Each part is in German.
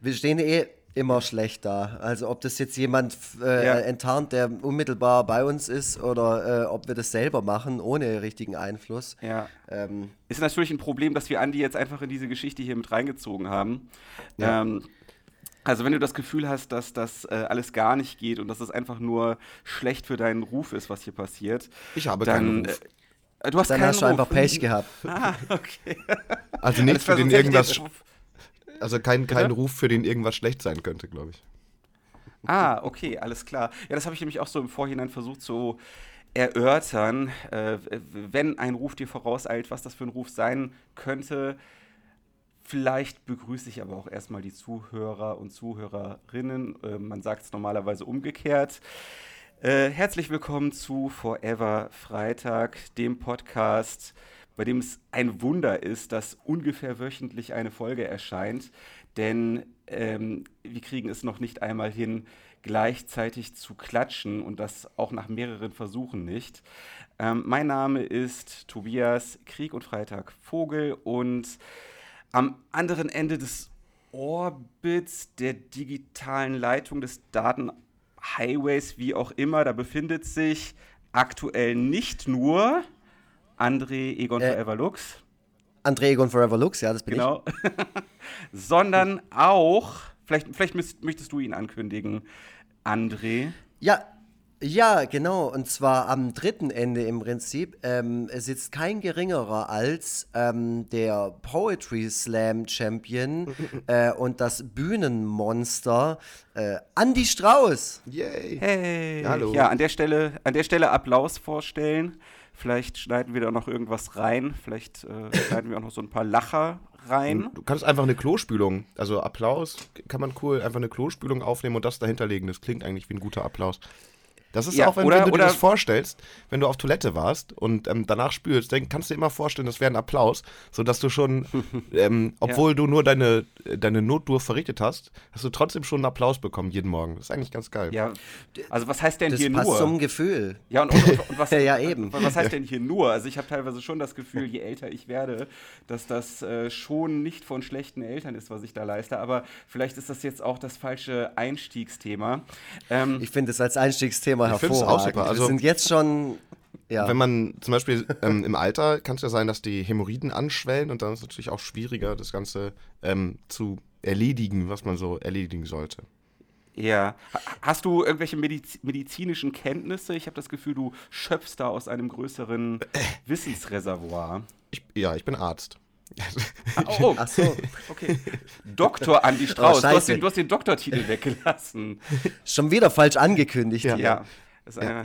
wir stehen eh immer schlecht da. Also ob das jetzt jemand äh, ja. enttarnt, der unmittelbar bei uns ist, oder äh, ob wir das selber machen, ohne richtigen Einfluss. Ja. Ähm, ist natürlich ein Problem, dass wir Andi jetzt einfach in diese Geschichte hier mit reingezogen haben. Ja. Ähm, also wenn du das Gefühl hast, dass das äh, alles gar nicht geht und dass es einfach nur schlecht für deinen Ruf ist, was hier passiert. Ich habe dann, keinen Ruf. Äh, du hast dann hast du einfach Pech gehabt. ah, okay. Also nicht für den irgendwas. Also kein, kein Ruf, für den irgendwas schlecht sein könnte, glaube ich. Ah, okay, alles klar. Ja, das habe ich nämlich auch so im Vorhinein versucht zu erörtern. Äh, wenn ein Ruf dir vorauseilt, was das für ein Ruf sein könnte, Vielleicht begrüße ich aber auch erstmal die Zuhörer und Zuhörerinnen. Äh, man sagt es normalerweise umgekehrt. Äh, herzlich willkommen zu Forever Freitag, dem Podcast, bei dem es ein Wunder ist, dass ungefähr wöchentlich eine Folge erscheint. Denn ähm, wir kriegen es noch nicht einmal hin, gleichzeitig zu klatschen und das auch nach mehreren Versuchen nicht. Ähm, mein Name ist Tobias Krieg und Freitag Vogel und am anderen Ende des Orbits der digitalen Leitung des Datenhighways, wie auch immer, da befindet sich aktuell nicht nur André Egon äh, Forever Lux. André Egon Forever Lux, ja, das bin genau. ich. Sondern auch, vielleicht, vielleicht möchtest du ihn ankündigen, André. Ja, ja, genau. Und zwar am dritten Ende im Prinzip ähm, sitzt kein geringerer als ähm, der Poetry Slam Champion äh, und das Bühnenmonster äh, Andy Strauß. Yay. Hey. Hallo. Ja, an der Stelle, an der Stelle Applaus vorstellen. Vielleicht schneiden wir da noch irgendwas rein. Vielleicht äh, schneiden wir auch noch so ein paar Lacher rein. Du kannst einfach eine Klospülung, also Applaus kann man cool, einfach eine Klospülung aufnehmen und das dahinterlegen. Das klingt eigentlich wie ein guter Applaus. Das ist ja, auch, wenn, oder, wenn du dir das vorstellst, wenn du auf Toilette warst und ähm, danach spülst, dann kannst du dir immer vorstellen, das wäre ein Applaus, sodass du schon, ähm, obwohl ja. du nur deine, deine Notdur verrichtet hast, hast du trotzdem schon einen Applaus bekommen jeden Morgen. Das ist eigentlich ganz geil. Ja, also was heißt denn das hier passt nur? zum Gefühl. Ja, und, und, und, und was, ja, eben. was heißt denn hier nur? Also ich habe teilweise schon das Gefühl, je älter ich werde, dass das äh, schon nicht von schlechten Eltern ist, was ich da leiste, aber vielleicht ist das jetzt auch das falsche Einstiegsthema. Ähm, ich finde es als Einstiegsthema hervorragend. Also, wir sind jetzt schon. Ja. Wenn man zum Beispiel ähm, im Alter kann es ja sein, dass die Hämorrhoiden anschwellen und dann ist es natürlich auch schwieriger, das Ganze ähm, zu erledigen, was man so erledigen sollte. Ja. Hast du irgendwelche Mediz medizinischen Kenntnisse? Ich habe das Gefühl, du schöpfst da aus einem größeren äh. Wissensreservoir. Ich, ja, ich bin Arzt. Ah, oh, Ach so. okay. Doktor Andi Strauß. Oh, du, hast den, du, hast den, Doktortitel weggelassen. Schon wieder falsch angekündigt. Ja. ja. Ist ja.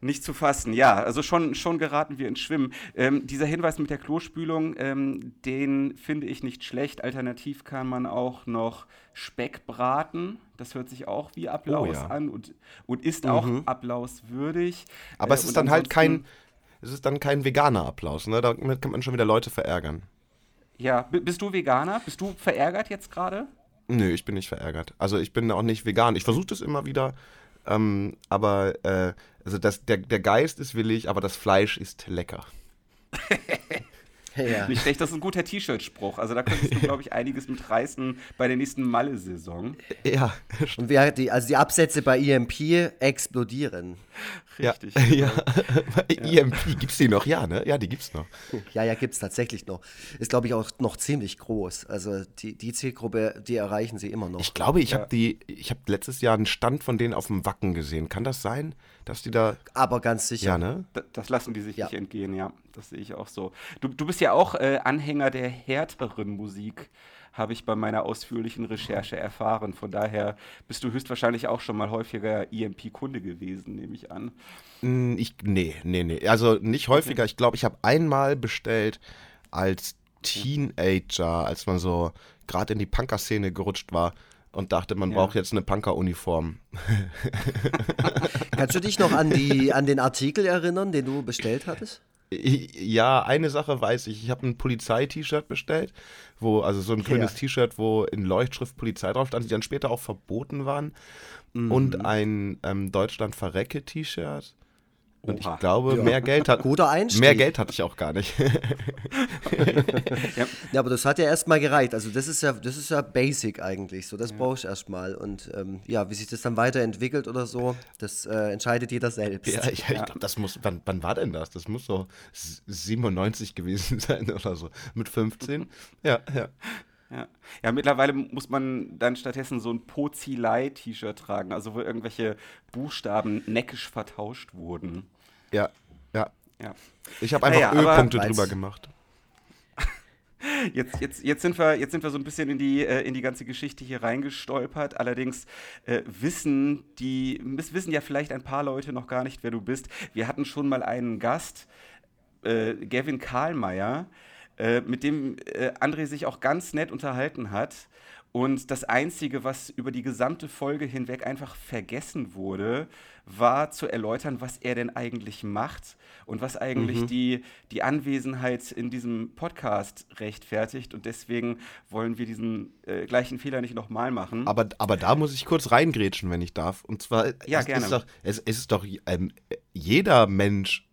nicht zu fassen. Ja, also schon, schon geraten wir ins Schwimmen. Ähm, dieser Hinweis mit der Klospülung, ähm, den finde ich nicht schlecht. Alternativ kann man auch noch Speck braten. Das hört sich auch wie Applaus oh, ja. an und, und ist mhm. auch applauswürdig. Aber es äh, ist dann halt kein, es ist dann kein veganer Applaus, ne? Damit kann man schon wieder Leute verärgern. Ja, bist du Veganer? Bist du verärgert jetzt gerade? Nö, ich bin nicht verärgert. Also ich bin auch nicht vegan. Ich versuche das immer wieder, ähm, aber äh, also das, der, der Geist ist willig, aber das Fleisch ist lecker. Ja. Nicht schlecht, das ist ein guter T-Shirt-Spruch. Also da könntest du, glaube ich, einiges mit reißen bei der nächsten Malle-Saison. Ja. Und wir, die, also die Absätze bei EMP explodieren. Richtig. Ja. Genau. ja. EMP, gibt es die noch? Ja, ne? Ja, die gibt es noch. Ja, ja, gibt es tatsächlich noch. Ist, glaube ich, auch noch ziemlich groß. Also die, die Zielgruppe, die erreichen sie immer noch. Ich glaube, ich ja. habe die, ich habe letztes Jahr einen Stand von denen auf dem Wacken gesehen. Kann das sein, dass die da. Aber ganz sicher. Ja, ne? Das, das lassen die sich ja. nicht entgehen, ja. Das sehe ich auch so. Du, du bist ja auch äh, Anhänger der härteren Musik habe ich bei meiner ausführlichen Recherche erfahren. Von daher bist du höchstwahrscheinlich auch schon mal häufiger EMP-Kunde gewesen, nehme ich an. Hm, ich, nee, nee, nee. Also nicht häufiger. Okay. Ich glaube, ich habe einmal bestellt als Teenager, als man so gerade in die Punker-Szene gerutscht war und dachte, man ja. braucht jetzt eine Punker-Uniform. Kannst du dich noch an, die, an den Artikel erinnern, den du bestellt hattest? Ja, eine Sache weiß ich. Ich habe ein Polizei-T-Shirt bestellt, wo, also so ein grünes ja. T-Shirt, wo in Leuchtschrift Polizei drauf stand, die dann später auch verboten waren. Mhm. Und ein ähm, Deutschland verrecke T-Shirt. Und ich glaube, ja. mehr Geld hat. Guter Einstieg. Mehr Geld hatte ich auch gar nicht. ja. ja. aber das hat ja erstmal gereicht. Also das ist ja, das ist ja basic eigentlich. So, das ja. brauche ich erstmal. Und ähm, ja, wie sich das dann weiterentwickelt oder so, das äh, entscheidet jeder selbst. Ja, ich, ja. glaube, das muss. Wann, wann war denn das? Das muss so 97 gewesen sein oder so. Mit 15. Ja, ja. Ja. ja, mittlerweile muss man dann stattdessen so ein Pozilei-T-Shirt tragen, also wo irgendwelche Buchstaben neckisch vertauscht wurden. Ja, ja. ja. Ich habe einfach ja, Ölpunkte drüber gemacht. Jetzt, jetzt, jetzt, sind wir, jetzt sind wir so ein bisschen in die, äh, in die ganze Geschichte hier reingestolpert. Allerdings äh, wissen, die, wissen ja vielleicht ein paar Leute noch gar nicht, wer du bist. Wir hatten schon mal einen Gast, äh, Gavin Karlmeier, äh, mit dem äh, André sich auch ganz nett unterhalten hat. Und das Einzige, was über die gesamte Folge hinweg einfach vergessen wurde, war zu erläutern, was er denn eigentlich macht und was eigentlich mhm. die, die Anwesenheit in diesem Podcast rechtfertigt. Und deswegen wollen wir diesen äh, gleichen Fehler nicht nochmal machen. Aber, aber da muss ich kurz reingrätschen, wenn ich darf. Und zwar, ja, es, gerne. Ist doch, es, es ist doch ähm, jeder Mensch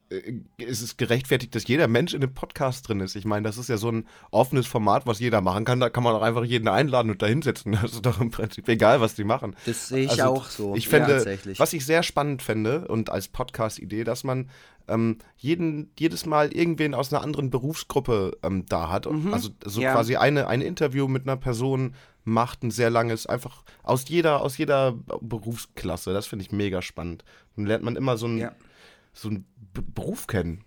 ist es gerechtfertigt, dass jeder Mensch in dem Podcast drin ist. Ich meine, das ist ja so ein offenes Format, was jeder machen kann. Da kann man auch einfach jeden einladen und da hinsetzen. Das ist doch im Prinzip egal, was die machen. Das sehe ich also, auch so. Ich fände, ja, was ich sehr spannend fände und als Podcast-Idee, dass man ähm, jeden, jedes Mal irgendwen aus einer anderen Berufsgruppe ähm, da hat. Mhm. Also so ja. quasi eine, ein Interview mit einer Person macht, ein sehr langes, einfach aus jeder, aus jeder Berufsklasse. Das finde ich mega spannend. Dann lernt man immer so ein. Ja so einen B Beruf kennen.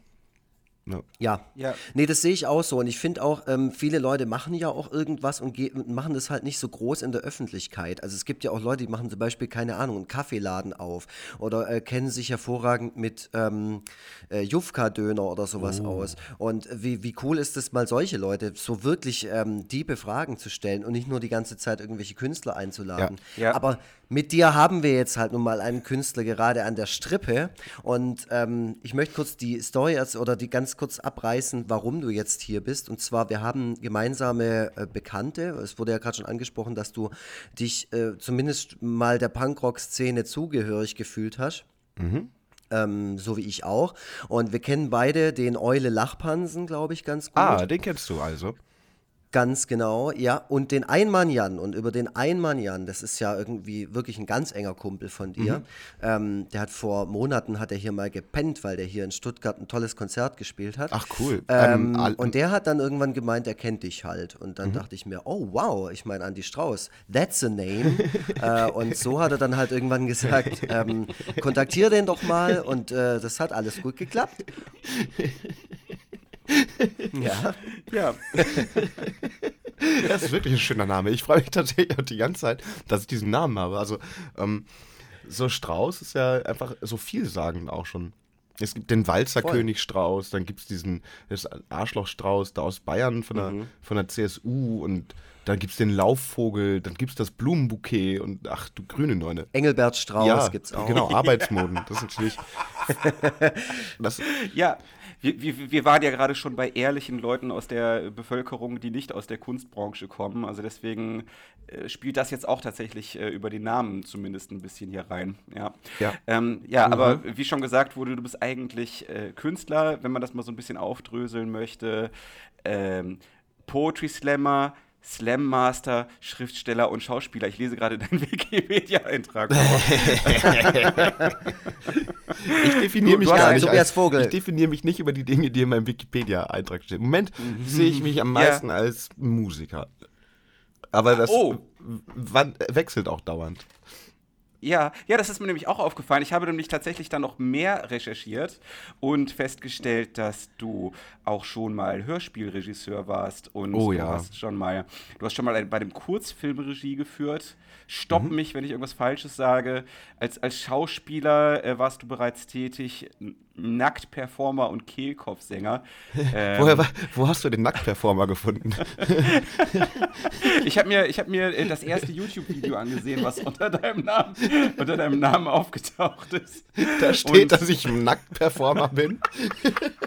Ja. ja. ja. Nee, das sehe ich auch so. Und ich finde auch, ähm, viele Leute machen ja auch irgendwas und machen das halt nicht so groß in der Öffentlichkeit. Also es gibt ja auch Leute, die machen zum Beispiel, keine Ahnung, einen Kaffeeladen auf oder äh, kennen sich hervorragend mit ähm, äh, Jufka-Döner oder sowas oh. aus. Und wie, wie cool ist es mal, solche Leute so wirklich ähm, diebe Fragen zu stellen und nicht nur die ganze Zeit irgendwelche Künstler einzuladen. Ja. Ja. Aber mit dir haben wir jetzt halt nun mal einen Künstler gerade an der Strippe. Und ähm, ich möchte kurz die Story oder die ganz kurz abreißen, warum du jetzt hier bist. Und zwar, wir haben gemeinsame äh, Bekannte. Es wurde ja gerade schon angesprochen, dass du dich äh, zumindest mal der Punkrock-Szene zugehörig gefühlt hast. Mhm. Ähm, so wie ich auch. Und wir kennen beide den Eule Lachpansen, glaube ich, ganz gut. Ah, den kennst du also. Ganz genau, ja. Und den Einmann-Jan, und über den Einmann-Jan, das ist ja irgendwie wirklich ein ganz enger Kumpel von dir. Mhm. Ähm, der hat vor Monaten, hat er hier mal gepennt, weil der hier in Stuttgart ein tolles Konzert gespielt hat. Ach cool. Ähm, ähm, und der hat dann irgendwann gemeint, er kennt dich halt. Und dann mhm. dachte ich mir, oh wow, ich meine Andi Strauß, that's a name. äh, und so hat er dann halt irgendwann gesagt, ähm, kontaktiere den doch mal. Und äh, das hat alles gut geklappt. ja. Ja. Das ist wirklich ein schöner Name. Ich freue mich tatsächlich auch die ganze Zeit, dass ich diesen Namen habe. Also, ähm, so Strauß ist ja einfach so vielsagend auch schon. Es gibt den Walzerkönig Strauß, dann gibt es diesen Arschloch Strauß da aus Bayern von der, mhm. von der CSU und dann gibt es den Laufvogel, dann gibt es das Blumenbouquet und ach du grüne Neune. Engelbert Strauß ja, gibt es auch. Genau, Arbeitsmoden. Das ist natürlich. Das, ja, wir, wir, wir waren ja gerade schon bei ehrlichen Leuten aus der Bevölkerung, die nicht aus der Kunstbranche kommen. Also deswegen äh, spielt das jetzt auch tatsächlich äh, über den Namen zumindest ein bisschen hier rein. Ja, ja. Ähm, ja mhm. aber wie schon gesagt wurde, du bist eigentlich äh, Künstler, wenn man das mal so ein bisschen aufdröseln möchte. Ähm, Poetry Slammer, Slam Master, Schriftsteller und Schauspieler. Ich lese gerade deinen Wikipedia-Eintrag. ich definiere mich gar nicht als, Vogel. Ich definiere mich nicht über die Dinge, die in meinem Wikipedia-Eintrag stehen. Im Moment mhm. sehe ich mich am meisten ja. als Musiker. Aber das oh. wechselt auch dauernd. Ja, ja, das ist mir nämlich auch aufgefallen. Ich habe nämlich tatsächlich dann noch mehr recherchiert und festgestellt, dass du auch schon mal Hörspielregisseur warst und oh, du ja. hast schon mal, du hast schon mal bei dem Kurzfilm Regie geführt. Stopp mhm. mich, wenn ich irgendwas Falsches sage. Als, als Schauspieler äh, warst du bereits tätig, Nacktperformer und Kehlkopfsänger. Ähm, Woher, wo hast du den Nacktperformer gefunden? ich habe mir, hab mir äh, das erste YouTube-Video angesehen, was unter deinem Namen, unter deinem Namen aufgetaucht ist. Da steht, und dass ich ein Nacktperformer bin.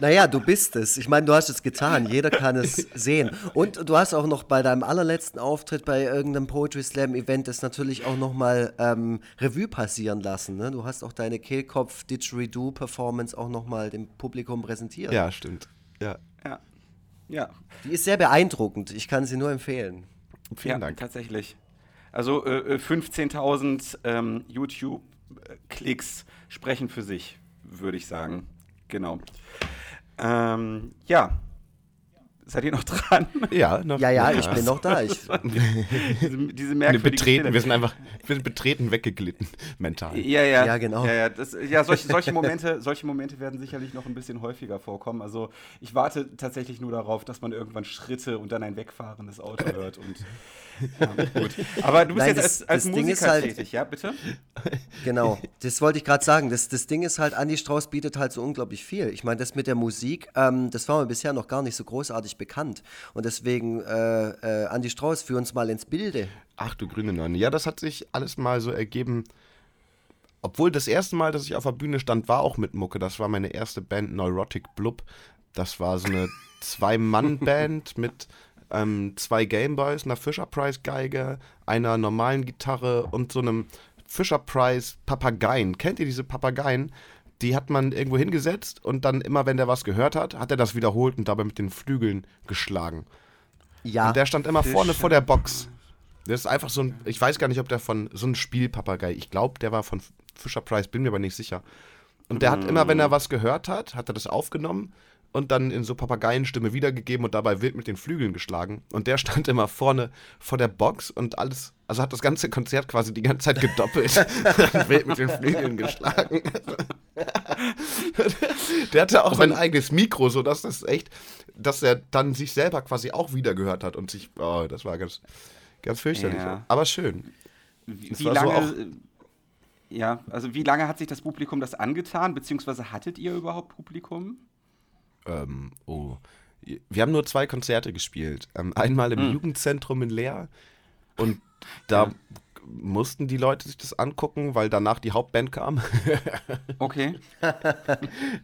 Naja, du bist es. Ich meine, du hast es getan. Jeder kann es sehen. Und du hast auch noch bei deinem allerletzten Auftritt bei irgendeinem Poetry Slam Event das natürlich auch nochmal ähm, Revue passieren lassen. Ne? Du hast auch deine Kehlkopf Didgeridoo Performance auch nochmal dem Publikum präsentiert. Ja, stimmt. Ja. Ja. Ja. Die ist sehr beeindruckend. Ich kann sie nur empfehlen. Vielen ja, Dank. Tatsächlich. Also äh, 15.000 äh, ähm, YouTube-Klicks sprechen für sich, würde ich sagen. Genau. Ähm, ja. Seid ihr noch dran? Ja, noch, ja, ja, ich bin noch da. Ich, diese, diese merkwürdige betreten, Wir sind einfach wir sind betreten weggeglitten, mental. Ja, ja. Ja, genau. Ja, ja, das, ja solche, solche, Momente, solche Momente werden sicherlich noch ein bisschen häufiger vorkommen. Also ich warte tatsächlich nur darauf, dass man irgendwann Schritte und dann ein wegfahrendes Auto hört und ja, gut. Aber du bist Nein, jetzt das, als, als Musiker halt, tätig, ja, bitte? Genau, das wollte ich gerade sagen. Das, das Ding ist halt, Andy Strauß bietet halt so unglaublich viel. Ich meine, das mit der Musik, ähm, das war mir bisher noch gar nicht so großartig bekannt. Und deswegen, äh, äh, Andy Strauß, führ uns mal ins Bilde. Ach du grüne Nonne. Ja, das hat sich alles mal so ergeben. Obwohl das erste Mal, dass ich auf der Bühne stand, war auch mit Mucke. Das war meine erste Band Neurotic Blub. Das war so eine Zwei-Mann-Band mit ähm, zwei Gameboys, einer Fisher Price Geige, einer normalen Gitarre und so einem Fisher Price Papageien. Kennt ihr diese Papageien? Die hat man irgendwo hingesetzt und dann immer, wenn der was gehört hat, hat er das wiederholt und dabei mit den Flügeln geschlagen. Ja. Und der stand immer Fischer. vorne vor der Box. Das ist einfach so ein, ich weiß gar nicht, ob der von, so ein Spielpapagei, ich glaube, der war von Fisher Price, bin mir aber nicht sicher. Und der hat immer, wenn er was gehört hat, hat er das aufgenommen und dann in so Papageienstimme wiedergegeben und dabei wild mit den Flügeln geschlagen. Und der stand immer vorne vor der Box und alles, also hat das ganze Konzert quasi die ganze Zeit gedoppelt und wild mit den Flügeln geschlagen. der hatte auch sein eigenes Mikro, sodass das echt, dass er dann sich selber quasi auch wieder gehört hat und sich, oh, das war ganz, ganz fürchterlich. Ja. Aber schön. Wie, wie lange, so ja, also wie lange hat sich das Publikum das angetan, beziehungsweise hattet ihr überhaupt Publikum? Ähm, oh, wir haben nur zwei Konzerte gespielt. Ähm, einmal im mhm. Jugendzentrum in Leer und da ja. mussten die Leute sich das angucken, weil danach die Hauptband kam. okay.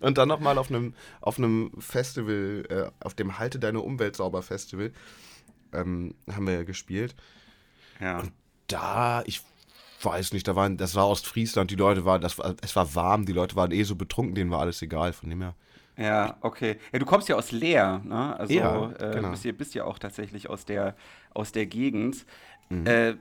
und dann nochmal auf einem auf einem Festival, äh, auf dem Halte deine Umwelt sauber Festival, ähm, haben wir gespielt. Ja. Und da, ich weiß nicht, da waren, das war Ostfriesland, die Leute waren, das war, es war warm, die Leute waren eh so betrunken, denen war alles egal, von dem her. Ja, okay. Ja, du kommst ja aus Leer, ne? Also ja, äh, genau. bist, ja, bist ja auch tatsächlich aus der, aus der Gegend. Mhm. Äh,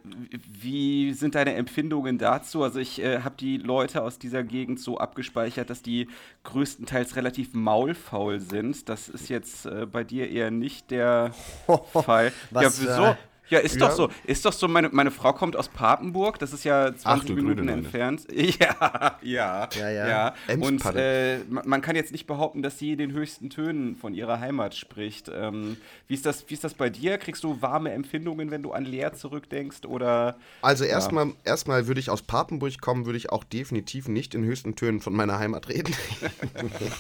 wie sind deine Empfindungen dazu? Also ich äh, habe die Leute aus dieser Gegend so abgespeichert, dass die größtenteils relativ maulfaul sind. Das ist jetzt äh, bei dir eher nicht der Fall. Was, ja, wieso? Ja, ist ja. doch so. Ist doch so, meine, meine Frau kommt aus Papenburg, das ist ja 20 Ach, Minuten entfernt. Ja, ja, ja. ja. ja. Und äh, man kann jetzt nicht behaupten, dass sie den höchsten Tönen von ihrer Heimat spricht. Ähm, wie, ist das, wie ist das bei dir? Kriegst du warme Empfindungen, wenn du an Leer zurückdenkst? Oder, also erstmal ja. erstmal würde ich aus Papenburg kommen, würde ich auch definitiv nicht in höchsten Tönen von meiner Heimat reden.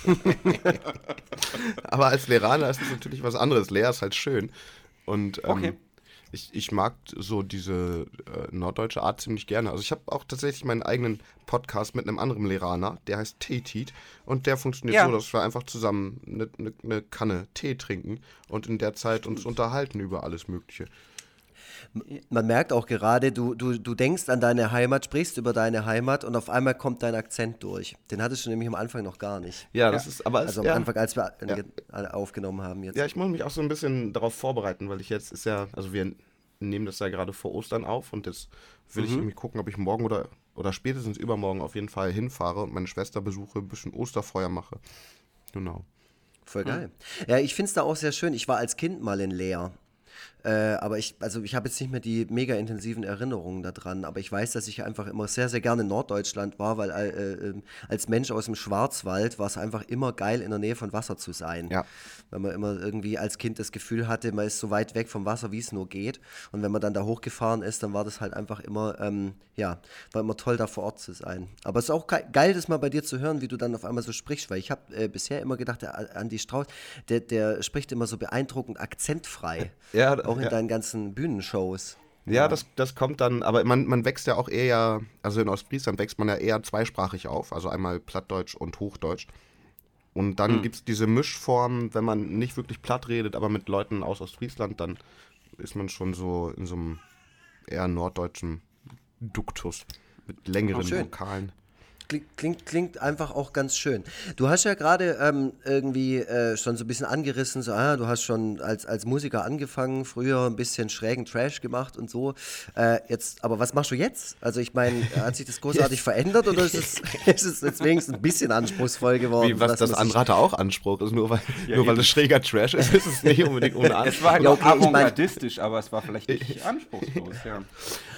Aber als Lehraner ist es natürlich was anderes. Leer ist halt schön. Und ähm, okay ich, ich mag so diese äh, norddeutsche Art ziemlich gerne. Also ich habe auch tatsächlich meinen eigenen Podcast mit einem anderen Lehraner, der heißt Teetit und der funktioniert ja. so, dass wir einfach zusammen eine, eine, eine Kanne Tee trinken und in der Zeit uns unterhalten über alles Mögliche. Man merkt auch gerade, du, du, du denkst an deine Heimat, sprichst über deine Heimat und auf einmal kommt dein Akzent durch. Den hattest du nämlich am Anfang noch gar nicht. Ja, das ja. ist aber. Also am ja. Anfang, als wir ja. aufgenommen haben jetzt. Ja, ich muss mich auch so ein bisschen darauf vorbereiten, weil ich jetzt ist ja, also wir nehmen das ja gerade vor Ostern auf und jetzt will mhm. ich irgendwie gucken, ob ich morgen oder, oder spätestens übermorgen auf jeden Fall hinfahre und meine Schwester besuche, ein bisschen Osterfeuer mache. Genau. Voll geil. Ja, ich finde es da auch sehr schön. Ich war als Kind mal in Leer äh, aber ich, also ich habe jetzt nicht mehr die mega intensiven Erinnerungen daran, aber ich weiß, dass ich einfach immer sehr, sehr gerne in Norddeutschland war, weil äh, äh, als Mensch aus dem Schwarzwald war es einfach immer geil, in der Nähe von Wasser zu sein. Ja. Weil man immer irgendwie als Kind das Gefühl hatte, man ist so weit weg vom Wasser, wie es nur geht. Und wenn man dann da hochgefahren ist, dann war das halt einfach immer, ähm, ja, war immer toll, da vor Ort zu sein. Aber es ist auch geil, das mal bei dir zu hören, wie du dann auf einmal so sprichst, weil ich habe äh, bisher immer gedacht, der Andi Strauß, der, der spricht immer so beeindruckend akzentfrei. Ja, auch in ja. deinen ganzen Bühnenshows. Ja, Das, das kommt dann, aber man, man wächst ja auch eher, also in Ostfriesland wächst man ja eher zweisprachig auf, also einmal Plattdeutsch und Hochdeutsch. Und dann mhm. gibt es diese Mischform, wenn man nicht wirklich platt redet, aber mit Leuten aus Ostfriesland, dann ist man schon so in so einem eher norddeutschen Duktus mit längeren Vokalen klingt, klingt, klingt einfach auch ganz schön. Du hast ja gerade ähm, irgendwie äh, schon so ein bisschen angerissen, so, ah, du hast schon als, als Musiker angefangen, früher ein bisschen schrägen Trash gemacht und so. Äh, jetzt, aber was machst du jetzt? Also ich meine, hat sich das großartig verändert oder ist es, ist es jetzt wenigstens ein bisschen anspruchsvoll geworden? Wie, was, das andere hatte auch Anspruch. Also nur weil, ja, nur weil es schräger Trash ist, ist es nicht unbedingt ohne Anspruch. Es war halt ja, okay, avantgardistisch, aber es war vielleicht nicht anspruchslos, ja.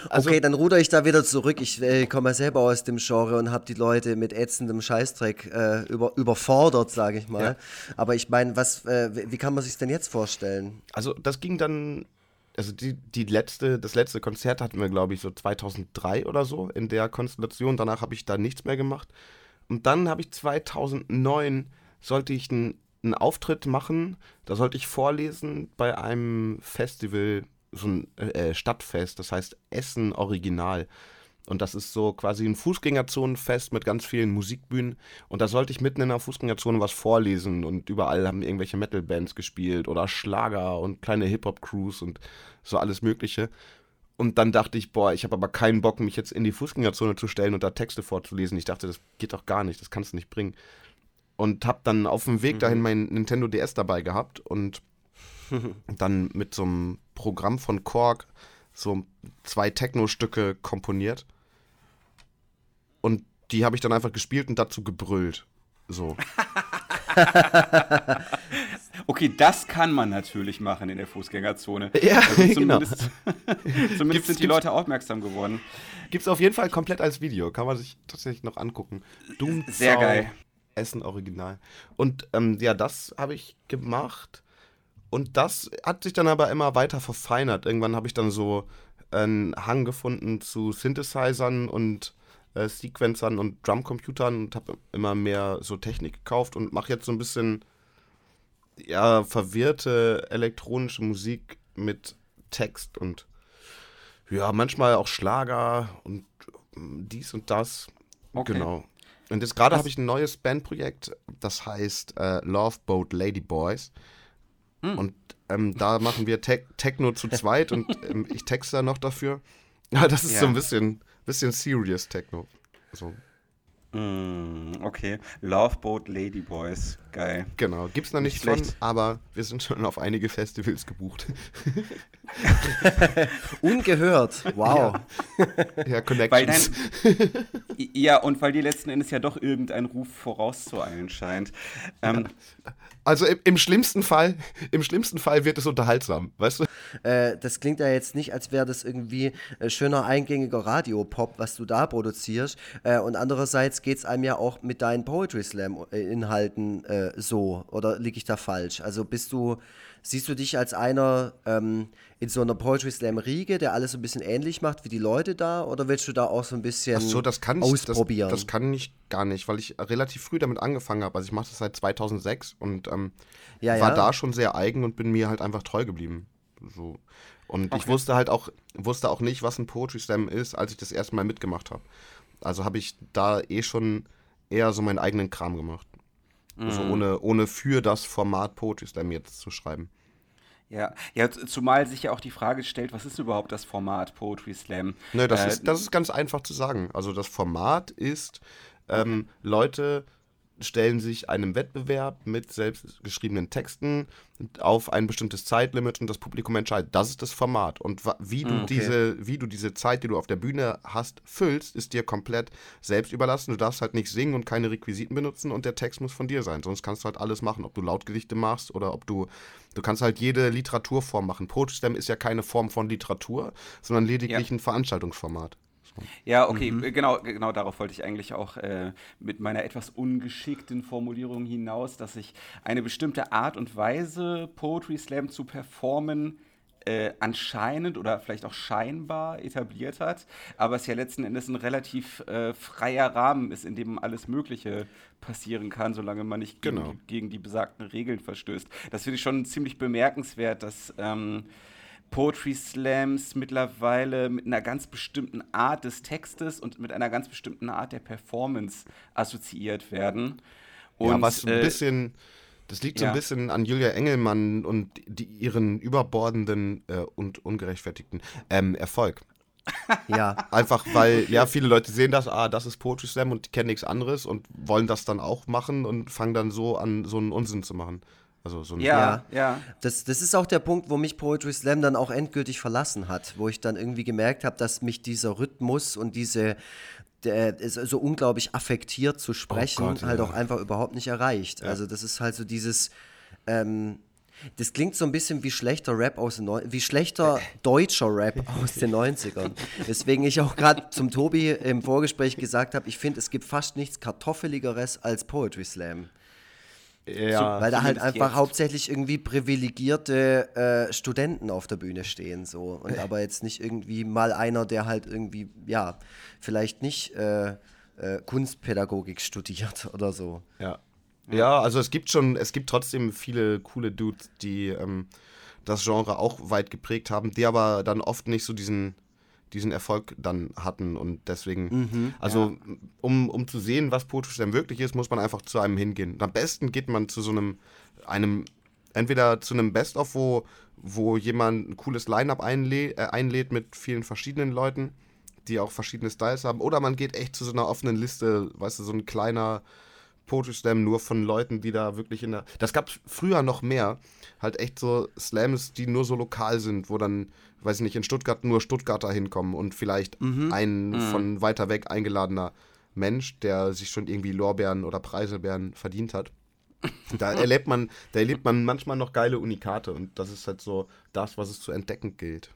Also, okay, dann ruder ich da wieder zurück. Ich äh, komme ja selber aus dem Genre und habe die Leute mit ätzendem Scheißdreck äh, über, überfordert, sage ich mal. Ja. Aber ich meine, was, äh, wie kann man sich denn jetzt vorstellen? Also das ging dann, also die, die letzte, das letzte Konzert hatten wir, glaube ich, so 2003 oder so in der Konstellation. Danach habe ich da nichts mehr gemacht. Und dann habe ich 2009 sollte ich einen, einen Auftritt machen. Da sollte ich vorlesen bei einem Festival, so ein äh, Stadtfest, das heißt Essen Original. Und das ist so quasi ein Fußgängerzonenfest mit ganz vielen Musikbühnen. Und da sollte ich mitten in der Fußgängerzone was vorlesen. Und überall haben irgendwelche Metal-Bands gespielt oder Schlager und kleine Hip-Hop-Crews und so alles Mögliche. Und dann dachte ich, boah, ich habe aber keinen Bock, mich jetzt in die Fußgängerzone zu stellen und da Texte vorzulesen. Ich dachte, das geht doch gar nicht, das kannst du nicht bringen. Und habe dann auf dem Weg dahin mhm. mein Nintendo DS dabei gehabt und dann mit so einem Programm von Korg so zwei Techno-Stücke komponiert. Und die habe ich dann einfach gespielt und dazu gebrüllt. So. okay, das kann man natürlich machen in der Fußgängerzone. Ja, also genau. zumindest, genau. zumindest sind die Leute aufmerksam geworden. Gibt es auf jeden Fall komplett als Video. Kann man sich tatsächlich noch angucken. Doom Sehr geil. Essen Original. Und ähm, ja, das habe ich gemacht. Und das hat sich dann aber immer weiter verfeinert. Irgendwann habe ich dann so einen Hang gefunden zu Synthesizern und äh, Sequencern und Drumcomputern und habe immer mehr so Technik gekauft und mache jetzt so ein bisschen ja verwirrte elektronische Musik mit Text und ja manchmal auch Schlager und mm, dies und das. Okay. Genau. Und jetzt gerade habe ich ein neues Bandprojekt, das heißt äh, Love Boat Lady Boys. Hm. Und ähm, da machen wir Te Techno zu zweit und ähm, ich texte da noch dafür. Ja, das ist ja. so ein bisschen, bisschen serious Techno. So. Mm, okay. Loveboat Ladyboys. Geil. Genau. Gibt's noch nicht, nicht von, aber wir sind schon auf einige Festivals gebucht. Ungehört. Wow. Ja, ja Connections. Dann, ja, und weil die letzten Endes ja doch irgendein Ruf vorauszueilen scheint. Ähm, also im, im, schlimmsten Fall, im schlimmsten Fall wird es unterhaltsam, weißt du? Äh, das klingt ja jetzt nicht, als wäre das irgendwie äh, schöner eingängiger Radiopop, was du da produzierst. Äh, und andererseits geht es einem ja auch mit deinen Poetry Slam-Inhalten äh, so. Oder liege ich da falsch? Also bist du, siehst du dich als einer ähm, in so einer Poetry Slam-Riege, der alles so ein bisschen ähnlich macht wie die Leute da? Oder willst du da auch so ein bisschen Ach so, das kann ausprobieren? Ich, das, das, kann ich gar nicht, weil ich relativ früh damit angefangen habe. Also ich mache das seit 2006 und ähm, ja, war ja. da schon sehr eigen und bin mir halt einfach treu geblieben. So. Und okay. ich wusste halt auch, wusste auch nicht, was ein Poetry Slam ist, als ich das erste Mal mitgemacht habe. Also habe ich da eh schon eher so meinen eigenen Kram gemacht. Also mhm. Also ohne, ohne für das Format Poetry Slam jetzt zu schreiben. Ja, ja, zumal sich ja auch die Frage stellt, was ist überhaupt das Format Poetry Slam? Ne, das, äh, ist, das ist ganz einfach zu sagen. Also das Format ist, ähm, okay. Leute stellen sich einem Wettbewerb mit selbstgeschriebenen Texten auf ein bestimmtes Zeitlimit und das Publikum entscheidet. Das ist das Format. Und wie du, mm, okay. diese, wie du diese Zeit, die du auf der Bühne hast, füllst, ist dir komplett selbst überlassen. Du darfst halt nicht singen und keine Requisiten benutzen und der Text muss von dir sein. Sonst kannst du halt alles machen, ob du Lautgedichte machst oder ob du. Du kannst halt jede Literaturform machen. Poetry Slam ist ja keine Form von Literatur, sondern lediglich ja. ein Veranstaltungsformat. Ja, okay, mhm. genau, genau darauf wollte ich eigentlich auch äh, mit meiner etwas ungeschickten Formulierung hinaus, dass ich eine bestimmte Art und Weise, Poetry Slam zu performen, äh, anscheinend oder vielleicht auch scheinbar etabliert hat, aber es ja letzten Endes ein relativ äh, freier Rahmen ist, in dem alles Mögliche passieren kann, solange man nicht gegen, genau. die, gegen die besagten Regeln verstößt. Das finde ich schon ziemlich bemerkenswert, dass ähm, Poetry Slams mittlerweile mit einer ganz bestimmten Art des Textes und mit einer ganz bestimmten Art der Performance assoziiert werden. Und, ja, was ein äh, bisschen, das liegt so ein bisschen an Julia Engelmann und die, ihren überbordenden äh, und ungerechtfertigten ähm, Erfolg. ja. Einfach weil, ja, viele Leute sehen das, ah, das ist Poetry Slam und die kennen nichts anderes und wollen das dann auch machen und fangen dann so an, so einen Unsinn zu machen. Also so ein ja, ja, ja. Das, das ist auch der Punkt, wo mich Poetry Slam dann auch endgültig verlassen hat, wo ich dann irgendwie gemerkt habe, dass mich dieser Rhythmus und diese der ist so unglaublich affektiert zu sprechen, oh Gott, halt ja. auch einfach überhaupt nicht erreicht. Ja. Also das ist halt so dieses, ähm, das klingt so ein bisschen wie schlechter Rap aus den Neu wie schlechter deutscher Rap aus den 90ern. Deswegen ich auch gerade zum Tobi im Vorgespräch gesagt habe, ich finde, es gibt fast nichts kartoffeligeres als Poetry Slam. Ja, so, weil da halt einfach jetzt. hauptsächlich irgendwie privilegierte äh, Studenten auf der Bühne stehen so und aber jetzt nicht irgendwie mal einer, der halt irgendwie ja vielleicht nicht äh, äh, Kunstpädagogik studiert oder so. Ja. ja, also es gibt schon, es gibt trotzdem viele coole Dudes, die ähm, das Genre auch weit geprägt haben, die aber dann oft nicht so diesen diesen Erfolg dann hatten. Und deswegen, mhm, also ja. um, um zu sehen, was Poetry Slam wirklich ist, muss man einfach zu einem hingehen. Und am besten geht man zu so einem, einem entweder zu einem Best-of, wo, wo jemand ein cooles Line-Up einlä äh, einlädt mit vielen verschiedenen Leuten, die auch verschiedene Styles haben, oder man geht echt zu so einer offenen Liste, weißt du, so ein kleiner Poetry Slam nur von Leuten, die da wirklich in der. Das gab es früher noch mehr. Halt echt so Slams, die nur so lokal sind, wo dann weiß ich nicht, in Stuttgart nur Stuttgarter hinkommen und vielleicht mhm. ein mhm. von weiter weg eingeladener Mensch, der sich schon irgendwie Lorbeeren oder Preiselbeeren verdient hat. Da erlebt man, da erlebt man manchmal noch geile Unikate und das ist halt so das, was es zu entdecken gilt.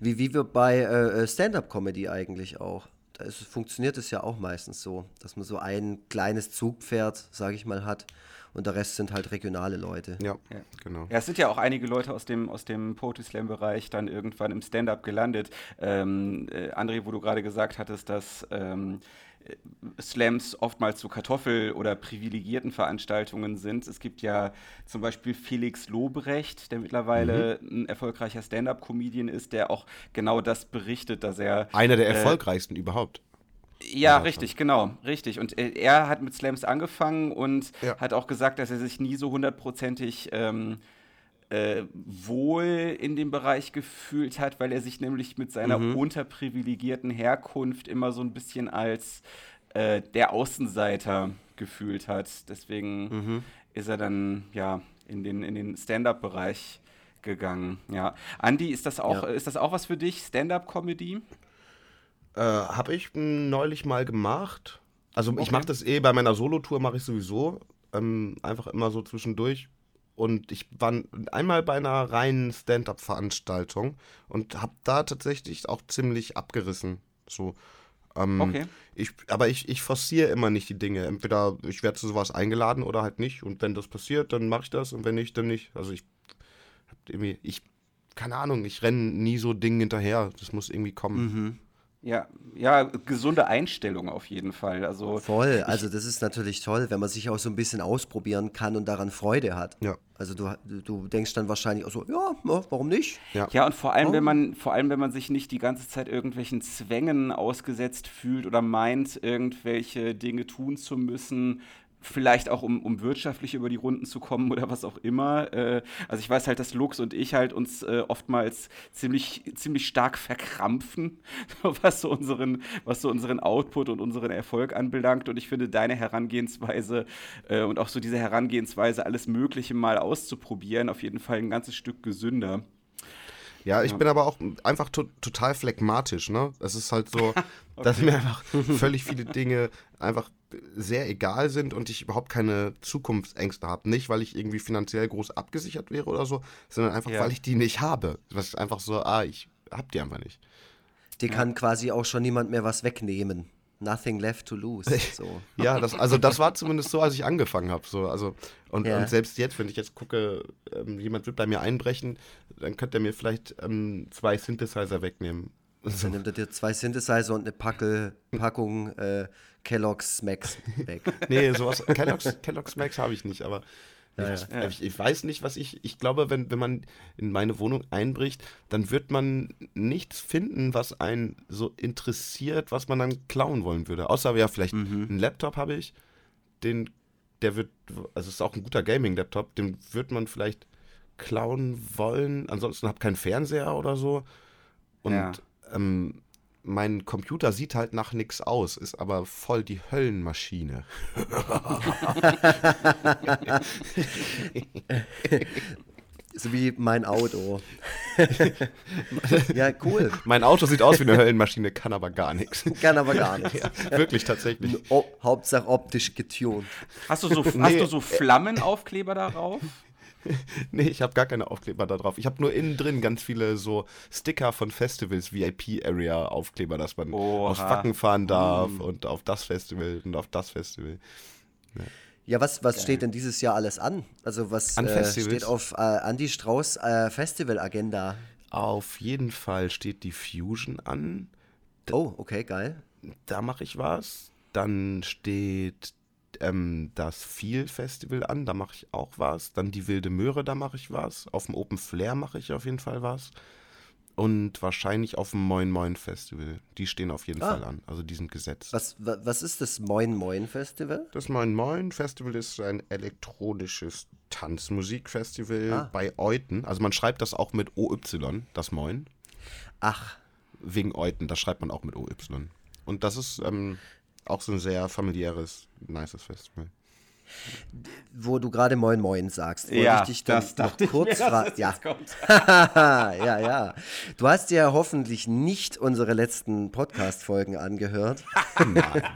Wie, wie wir bei äh, Stand-up-Comedy eigentlich auch. Da ist, funktioniert es ja auch meistens so, dass man so ein kleines Zugpferd, sage ich mal, hat und der Rest sind halt regionale Leute. Ja, ja. genau. Ja, es sind ja auch einige Leute aus dem, aus dem Poetry Slam-Bereich dann irgendwann im Stand-up gelandet. Ähm, äh, André, wo du gerade gesagt hattest, dass ähm, äh, Slams oftmals so Kartoffel- oder privilegierten Veranstaltungen sind. Es gibt ja zum Beispiel Felix Lobrecht, der mittlerweile mhm. ein erfolgreicher Stand-up-Comedian ist, der auch genau das berichtet, dass er. Einer der äh, erfolgreichsten überhaupt. Ja, richtig, genau, richtig. Und äh, er hat mit Slams angefangen und ja. hat auch gesagt, dass er sich nie so hundertprozentig ähm, äh, wohl in dem Bereich gefühlt hat, weil er sich nämlich mit seiner mhm. unterprivilegierten Herkunft immer so ein bisschen als äh, der Außenseiter gefühlt hat. Deswegen mhm. ist er dann ja in den, in den Stand-up-Bereich gegangen. Ja. Andi, ist das auch, ja. ist das auch was für dich, Stand-up-Comedy? Äh, habe ich neulich mal gemacht. Also okay. ich mache das eh bei meiner Solo-Tour, mache ich sowieso. Ähm, einfach immer so zwischendurch. Und ich war einmal bei einer reinen Stand-up-Veranstaltung und habe da tatsächlich auch ziemlich abgerissen. So. Ähm, okay. Ich, aber ich, ich forciere immer nicht die Dinge. Entweder ich werde zu sowas eingeladen oder halt nicht. Und wenn das passiert, dann mache ich das. Und wenn nicht, dann nicht. Also ich irgendwie, ich, keine Ahnung, ich renne nie so Dingen hinterher. Das muss irgendwie kommen. Mhm. Ja, ja, gesunde Einstellung auf jeden Fall. Also Voll, also das ist natürlich toll, wenn man sich auch so ein bisschen ausprobieren kann und daran Freude hat. Ja. Also du, du denkst dann wahrscheinlich auch so, ja, warum nicht? Ja, ja und vor allem, oh. wenn man, vor allem, wenn man sich nicht die ganze Zeit irgendwelchen Zwängen ausgesetzt fühlt oder meint, irgendwelche Dinge tun zu müssen, vielleicht auch um, um wirtschaftlich über die Runden zu kommen oder was auch immer. Äh, also ich weiß halt, dass Lux und ich halt uns äh, oftmals ziemlich, ziemlich stark verkrampfen, was so, unseren, was so unseren Output und unseren Erfolg anbelangt. Und ich finde deine Herangehensweise äh, und auch so diese Herangehensweise, alles Mögliche mal auszuprobieren, auf jeden Fall ein ganzes Stück gesünder. Ja, ich ja. bin aber auch einfach to total phlegmatisch, ne? Es ist halt so, okay. dass mir einfach völlig viele Dinge einfach sehr egal sind und ich überhaupt keine Zukunftsängste habe. Nicht, weil ich irgendwie finanziell groß abgesichert wäre oder so, sondern einfach, ja. weil ich die nicht habe. Was ist einfach so, ah, ich hab die einfach nicht. Dir ja. kann quasi auch schon niemand mehr was wegnehmen. Nothing left to lose. So. ja, das, also das war zumindest so, als ich angefangen habe. So, also, und, ja. und, selbst jetzt, wenn ich jetzt gucke, ähm, jemand wird bei mir einbrechen, dann könnte er mir vielleicht ähm, zwei Synthesizer wegnehmen. Also. Dann nimmt er dir zwei Synthesizer und eine Packe, Packung äh, Kellogg's Max weg. nee, sowas. Kellogg's, Kellogg's Max habe ich nicht, aber ja, ich, ja. Ich, ich, weiß nicht, was ich. Ich glaube, wenn, wenn man in meine Wohnung einbricht, dann wird man nichts finden, was einen so interessiert, was man dann klauen wollen würde. Außer ja, vielleicht mhm. einen Laptop habe ich, den der wird, also es ist auch ein guter Gaming-Laptop, den wird man vielleicht klauen wollen. Ansonsten habe keinen Fernseher oder so. Und ja. ähm, mein Computer sieht halt nach nichts aus, ist aber voll die Höllenmaschine. so wie mein Auto. ja, cool. Mein Auto sieht aus wie eine Höllenmaschine, kann aber gar nichts. Kann aber gar nichts. Ja, wirklich, tatsächlich. O Hauptsache optisch getunt. Hast du so, nee. hast du so Flammenaufkleber darauf? nee, ich habe gar keine Aufkleber da drauf. Ich habe nur innen drin ganz viele so Sticker von Festivals, VIP-Area-Aufkleber, dass man Oha. aufs Wacken fahren darf mm. und auf das Festival und auf das Festival. Ja. Ja, was, was steht denn dieses Jahr alles an? Also was an äh, steht auf äh, Andy Strauß äh, Festival-Agenda? Auf jeden Fall steht die Fusion an. Oh, okay, geil. Da mache ich was. Dann steht ähm, das Feel Festival an, da mache ich auch was. Dann die Wilde Möhre, da mache ich was. Auf dem Open Flair mache ich auf jeden Fall was. Und wahrscheinlich auf dem Moin Moin Festival. Die stehen auf jeden ah. Fall an. Also die sind gesetzt. Was, was ist das Moin Moin Festival? Das Moin Moin Festival ist ein elektronisches Tanzmusikfestival ah. bei Euten. Also man schreibt das auch mit OY, das Moin. Ach. Wegen Euten, das schreibt man auch mit OY. Und das ist ähm, auch so ein sehr familiäres, nices Festival. Wo du gerade Moin Moin sagst, wollte ja, ich dich dann noch kurz fragen. Ja. ja, ja. Du hast ja hoffentlich nicht unsere letzten Podcast-Folgen angehört. Nein.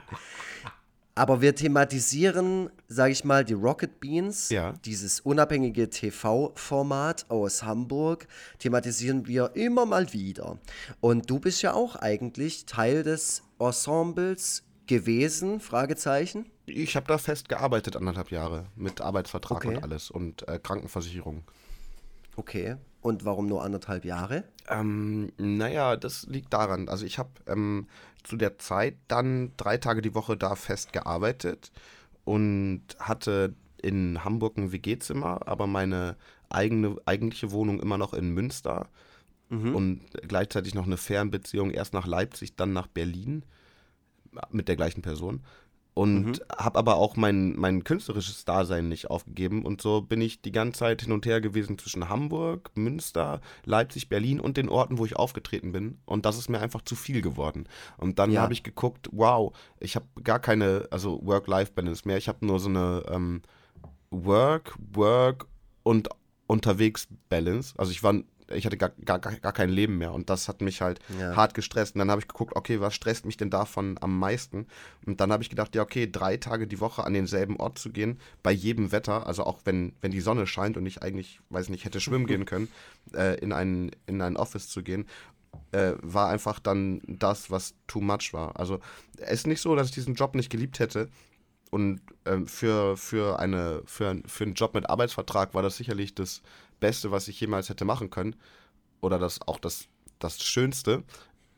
Aber wir thematisieren, sage ich mal, die Rocket Beans, ja. dieses unabhängige TV-Format aus Hamburg, thematisieren wir immer mal wieder. Und du bist ja auch eigentlich Teil des Ensembles gewesen? Fragezeichen. Ich habe da fest gearbeitet, anderthalb Jahre, mit Arbeitsvertrag okay. und alles und äh, Krankenversicherung. Okay. Und warum nur anderthalb Jahre? Ähm, naja, das liegt daran. Also ich habe ähm, zu der Zeit dann drei Tage die Woche da fest gearbeitet und hatte in Hamburg ein WG-Zimmer, aber meine eigene eigentliche Wohnung immer noch in Münster mhm. und gleichzeitig noch eine Fernbeziehung erst nach Leipzig, dann nach Berlin mit der gleichen Person und mhm. habe aber auch mein, mein künstlerisches Dasein nicht aufgegeben. Und so bin ich die ganze Zeit hin und her gewesen zwischen Hamburg, Münster, Leipzig, Berlin und den Orten, wo ich aufgetreten bin. Und das ist mir einfach zu viel geworden. Und dann ja. habe ich geguckt, wow, ich habe gar keine, also Work-Life-Balance mehr, ich habe nur so eine ähm, Work, Work und unterwegs Balance, also ich war ich hatte gar, gar, gar kein Leben mehr und das hat mich halt ja. hart gestresst. Und dann habe ich geguckt, okay, was stresst mich denn davon am meisten? Und dann habe ich gedacht, ja, okay, drei Tage die Woche an denselben Ort zu gehen, bei jedem Wetter, also auch wenn, wenn die Sonne scheint und ich eigentlich, weiß nicht, hätte schwimmen gehen können, äh, in, ein, in ein Office zu gehen, äh, war einfach dann das, was too much war. Also es ist nicht so, dass ich diesen Job nicht geliebt hätte. Und ähm, für, für, eine, für, für einen Job mit Arbeitsvertrag war das sicherlich das Beste, was ich jemals hätte machen können. Oder das auch das, das Schönste.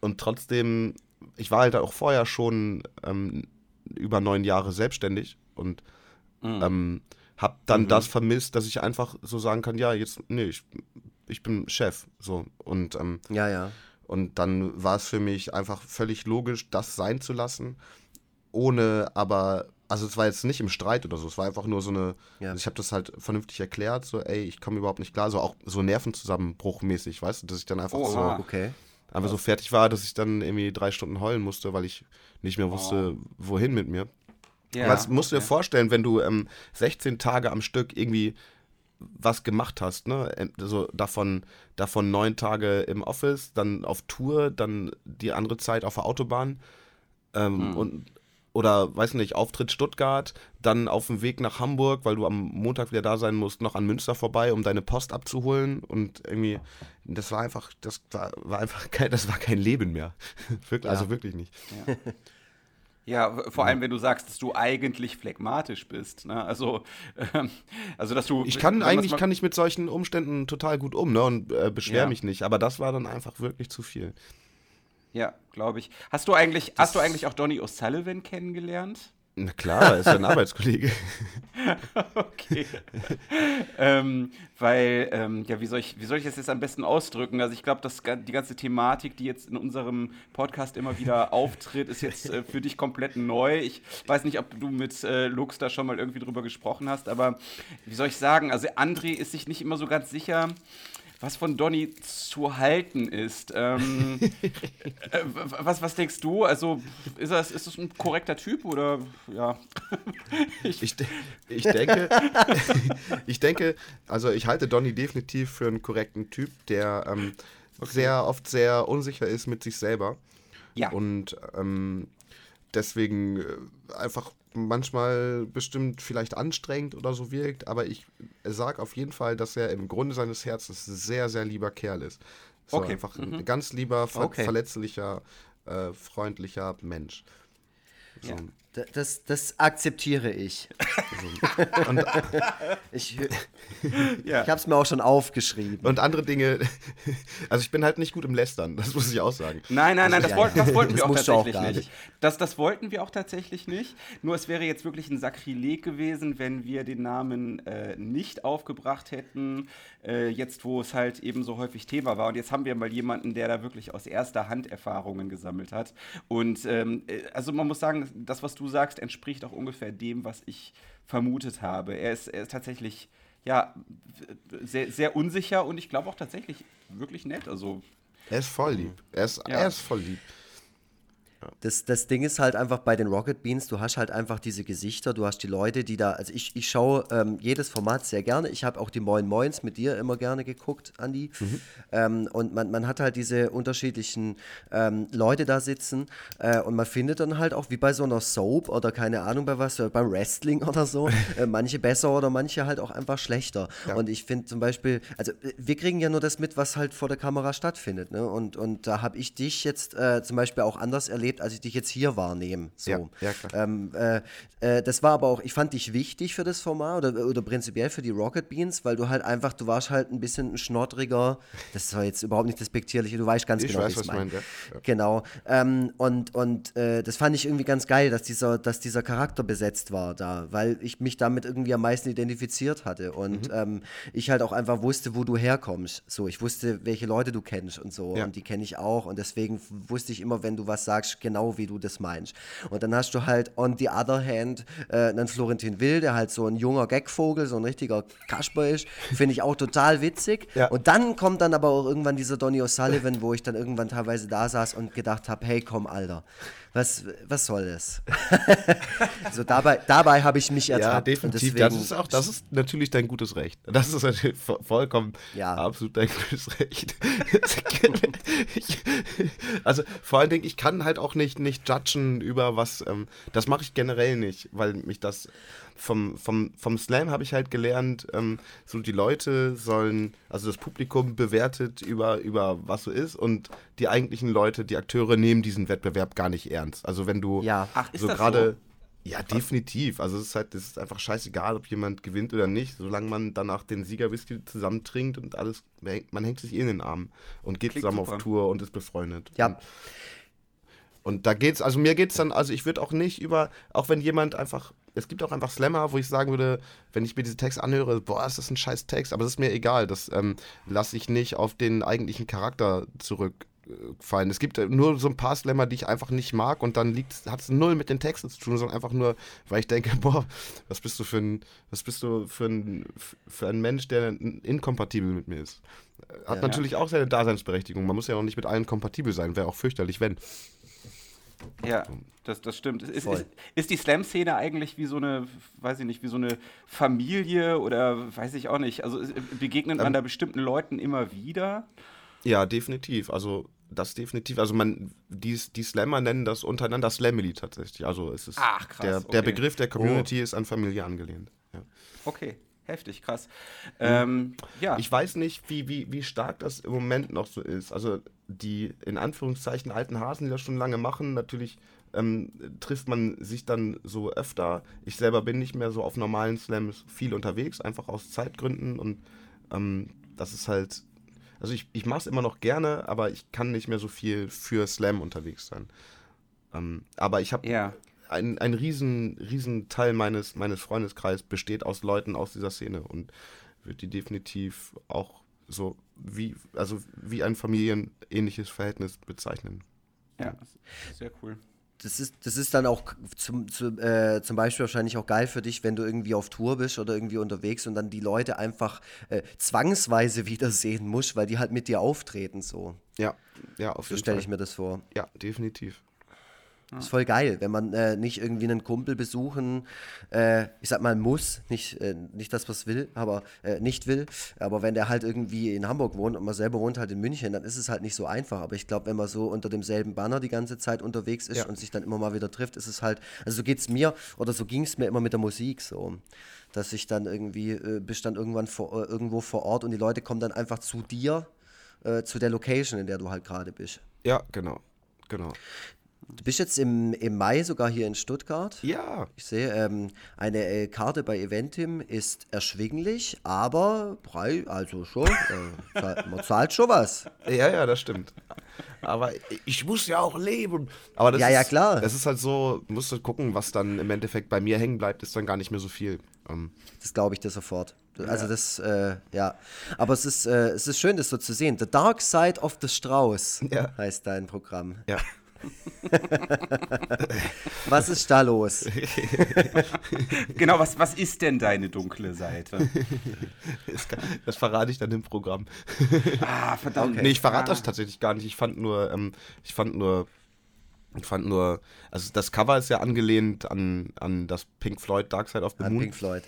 Und trotzdem, ich war halt auch vorher schon ähm, über neun Jahre selbstständig und mhm. ähm, habe dann mhm. das vermisst, dass ich einfach so sagen kann, ja, jetzt, nee, ich, ich bin Chef. So. Und, ähm, ja, ja. Und dann war es für mich einfach völlig logisch, das sein zu lassen, ohne aber also es war jetzt nicht im Streit oder so, es war einfach nur so eine, ja. also ich habe das halt vernünftig erklärt, so ey, ich komme überhaupt nicht klar, so auch so Nervenzusammenbruchmäßig, weißt du, dass ich dann einfach oh, so okay. einfach so fertig war, dass ich dann irgendwie drei Stunden heulen musste, weil ich nicht mehr wusste, oh. wohin mit mir. Ja, das musst du dir vorstellen, wenn du ähm, 16 Tage am Stück irgendwie was gemacht hast, ne? Also davon, davon neun Tage im Office, dann auf Tour, dann die andere Zeit auf der Autobahn. Ähm, hm. Und oder weiß nicht, Auftritt Stuttgart, dann auf dem Weg nach Hamburg, weil du am Montag wieder da sein musst, noch an Münster vorbei, um deine Post abzuholen und irgendwie, das war einfach, das war, war einfach kein, das war kein Leben mehr. wirklich, ja. Also wirklich nicht. Ja. Ja, vor allem, wenn du sagst, dass du eigentlich phlegmatisch bist. Ne? Also, ähm, also, dass du. Ich kann eigentlich kann ich mit solchen Umständen total gut um ne? und äh, beschwere ja. mich nicht, aber das war dann einfach wirklich zu viel. Ja, glaube ich. Hast du eigentlich, hast du eigentlich auch Donny O'Sullivan kennengelernt? Na klar, ist ein Arbeitskollege. okay. ähm, weil, ähm, ja, wie soll, ich, wie soll ich das jetzt am besten ausdrücken? Also ich glaube, die ganze Thematik, die jetzt in unserem Podcast immer wieder auftritt, ist jetzt äh, für dich komplett neu. Ich weiß nicht, ob du mit äh, Lux da schon mal irgendwie drüber gesprochen hast, aber wie soll ich sagen? Also André ist sich nicht immer so ganz sicher, was von Donny zu halten ist. Ähm, äh, was, was denkst du? Also, ist das, ist das ein korrekter Typ oder ja? ich, ich, ich, denke, ich denke, also ich halte Donny definitiv für einen korrekten Typ, der ähm, okay. sehr oft sehr unsicher ist mit sich selber. Ja. Und ähm, deswegen äh, einfach manchmal bestimmt vielleicht anstrengend oder so wirkt, aber ich sage auf jeden Fall, dass er im Grunde seines Herzens sehr, sehr lieber Kerl ist. So okay. einfach mhm. ein ganz lieber, ver okay. verletzlicher, äh, freundlicher Mensch. So. Ja. Das, das akzeptiere ich. Und, ich ja. ich habe es mir auch schon aufgeschrieben. Und andere Dinge, also ich bin halt nicht gut im Lästern, das muss ich auch sagen. Nein, nein, nein, das, wollten, das wollten wir auch tatsächlich auch nicht. nicht. Das, das wollten wir auch tatsächlich nicht. Nur es wäre jetzt wirklich ein Sakrileg gewesen, wenn wir den Namen äh, nicht aufgebracht hätten, äh, jetzt wo es halt eben so häufig Thema war. Und jetzt haben wir mal jemanden, der da wirklich aus erster Hand Erfahrungen gesammelt hat. Und ähm, äh, also man muss sagen, das, was du du sagst, entspricht auch ungefähr dem, was ich vermutet habe. Er ist, er ist tatsächlich ja, sehr, sehr unsicher und ich glaube auch tatsächlich wirklich nett. Also, er ist voll lieb. Er ist, ja. er ist voll lieb. Das, das Ding ist halt einfach bei den Rocket Beans, du hast halt einfach diese Gesichter, du hast die Leute, die da, also ich, ich schaue ähm, jedes Format sehr gerne. Ich habe auch die Moin Moins mit dir immer gerne geguckt, Andi. Mhm. Ähm, und man, man hat halt diese unterschiedlichen ähm, Leute da sitzen äh, und man findet dann halt auch wie bei so einer Soap oder keine Ahnung bei was, beim Wrestling oder so, äh, manche besser oder manche halt auch einfach schlechter. Ja. Und ich finde zum Beispiel, also äh, wir kriegen ja nur das mit, was halt vor der Kamera stattfindet. Ne? Und, und da habe ich dich jetzt äh, zum Beispiel auch anders erlebt erlebt, als ich dich jetzt hier wahrnehme. So. Ja, ja klar. Ähm, äh, äh, das war aber auch, ich fand dich wichtig für das Format oder, oder prinzipiell für die Rocket Beans, weil du halt einfach, du warst halt ein bisschen ein schnoddriger, das war jetzt überhaupt nicht despektierliche, du weißt ganz ich genau, weiß, was ich meine. Ja. Genau. Ähm, und und äh, das fand ich irgendwie ganz geil, dass dieser, dass dieser Charakter besetzt war da, weil ich mich damit irgendwie am meisten identifiziert hatte und mhm. ähm, ich halt auch einfach wusste, wo du herkommst. So, ich wusste, welche Leute du kennst und so. Ja. Und die kenne ich auch. Und deswegen wusste ich immer, wenn du was sagst, genau wie du das meinst. Und dann hast du halt on the other hand äh, einen Florentin Will, der halt so ein junger Gagvogel, so ein richtiger Kasper ist. Finde ich auch total witzig. Ja. Und dann kommt dann aber auch irgendwann dieser Donny O'Sullivan, wo ich dann irgendwann teilweise da saß und gedacht habe, hey komm, Alter was, was soll das? so dabei, dabei habe ich mich ertappt. Ja, definitiv. das ist auch, das ist natürlich dein gutes Recht. Das ist natürlich vollkommen ja. absolut dein gutes Recht. also vor allen Dingen, ich kann halt auch nicht, nicht judgen über was, ähm, das mache ich generell nicht, weil mich das vom, vom, vom Slam habe ich halt gelernt, ähm, so die Leute sollen, also das Publikum bewertet über, über was so ist und die eigentlichen Leute, die Akteure nehmen diesen Wettbewerb gar nicht ernst. Also wenn du ja. Ach, so gerade. So? Ja, definitiv. Also es ist halt, es ist einfach scheißegal, ob jemand gewinnt oder nicht, solange man danach den Siegerwhisky zusammentrinkt und alles, man hängt sich eh in den Arm und geht Klingt zusammen super. auf Tour und ist befreundet. Ja. Und, und da geht's, also mir geht's dann, also ich würde auch nicht über, auch wenn jemand einfach es gibt auch einfach Slammer, wo ich sagen würde, wenn ich mir diese Text anhöre, boah, ist das ein scheiß Text, aber das ist mir egal. Das ähm, lasse ich nicht auf den eigentlichen Charakter zurückfallen. Es gibt nur so ein paar Slammer, die ich einfach nicht mag und dann hat es null mit den Texten zu tun, sondern einfach nur, weil ich denke, boah, was bist du für ein, was bist du für ein, für ein Mensch, der inkompatibel mit mir ist. Hat ja, natürlich ja. auch seine Daseinsberechtigung. Man muss ja auch nicht mit allen kompatibel sein, wäre auch fürchterlich, wenn. Ja, das, das stimmt. Ist, ist, ist, die Slam-Szene eigentlich wie so eine, weiß ich nicht, wie so eine Familie oder weiß ich auch nicht? Also begegnet man ähm, da bestimmten Leuten immer wieder? Ja, definitiv. Also das definitiv. Also man, die, die Slammer nennen das untereinander Slamily tatsächlich. Also es ist Ach, krass, der, okay. der Begriff der Community oh. ist an Familie angelehnt. Ja. Okay. Heftig, krass. Ähm, ja. Ich weiß nicht, wie, wie, wie stark das im Moment noch so ist. Also die in Anführungszeichen alten Hasen, die das schon lange machen, natürlich ähm, trifft man sich dann so öfter. Ich selber bin nicht mehr so auf normalen Slams viel unterwegs, einfach aus Zeitgründen und ähm, das ist halt, also ich, ich mache es immer noch gerne, aber ich kann nicht mehr so viel für Slam unterwegs sein. Ähm, aber ich habe ja ein, ein riesen, riesen Teil meines, meines Freundeskreises besteht aus Leuten aus dieser Szene und würde die definitiv auch so wie, also wie ein familienähnliches Verhältnis bezeichnen. Ja, sehr cool das ist, das ist dann auch zum, zu, äh, zum Beispiel wahrscheinlich auch geil für dich, wenn du irgendwie auf Tour bist oder irgendwie unterwegs und dann die Leute einfach äh, zwangsweise wiedersehen musst, weil die halt mit dir auftreten so. Ja, ja, auf jeden so stelle ich mir das vor. Ja, definitiv. Das ist voll geil, wenn man äh, nicht irgendwie einen Kumpel besuchen, äh, ich sag mal muss, nicht, äh, nicht das, was will, aber äh, nicht will. Aber wenn der halt irgendwie in Hamburg wohnt und man selber wohnt halt in München, dann ist es halt nicht so einfach. Aber ich glaube, wenn man so unter demselben Banner die ganze Zeit unterwegs ist ja. und sich dann immer mal wieder trifft, ist es halt, also so geht es mir oder so ging es mir immer mit der Musik so. Dass ich dann irgendwie, äh, bist dann irgendwann vor, äh, irgendwo vor Ort und die Leute kommen dann einfach zu dir, zu der Location, in der du halt gerade bist. Ja, genau. Genau. Du bist jetzt im, im Mai sogar hier in Stuttgart. Ja. Ich sehe, ähm, eine äh, Karte bei Eventim ist erschwinglich, aber Preis, also schon, äh, man zahlt schon was. Ja, ja, das stimmt. Aber ich muss ja auch leben. Aber das ja, ist, ja, klar. Das ist halt so, musst du gucken, was dann im Endeffekt bei mir hängen bleibt, ist dann gar nicht mehr so viel. Ähm. Das glaube ich dir sofort. Also ja. das, äh, ja. Aber es ist, äh, es ist schön, das so zu sehen. The Dark Side of the Strauß ja. heißt dein Programm. Ja. was ist da los? genau, was, was ist denn deine dunkle Seite? Das, das verrate ich dann im Programm. Ah, verdammt. Nee, ich verrate ah. das tatsächlich gar nicht. Ich fand nur, ähm, ich fand nur, ich fand nur, also das Cover ist ja angelehnt an, an das Pink Floyd Dark Side of the an Moon. Pink Floyd.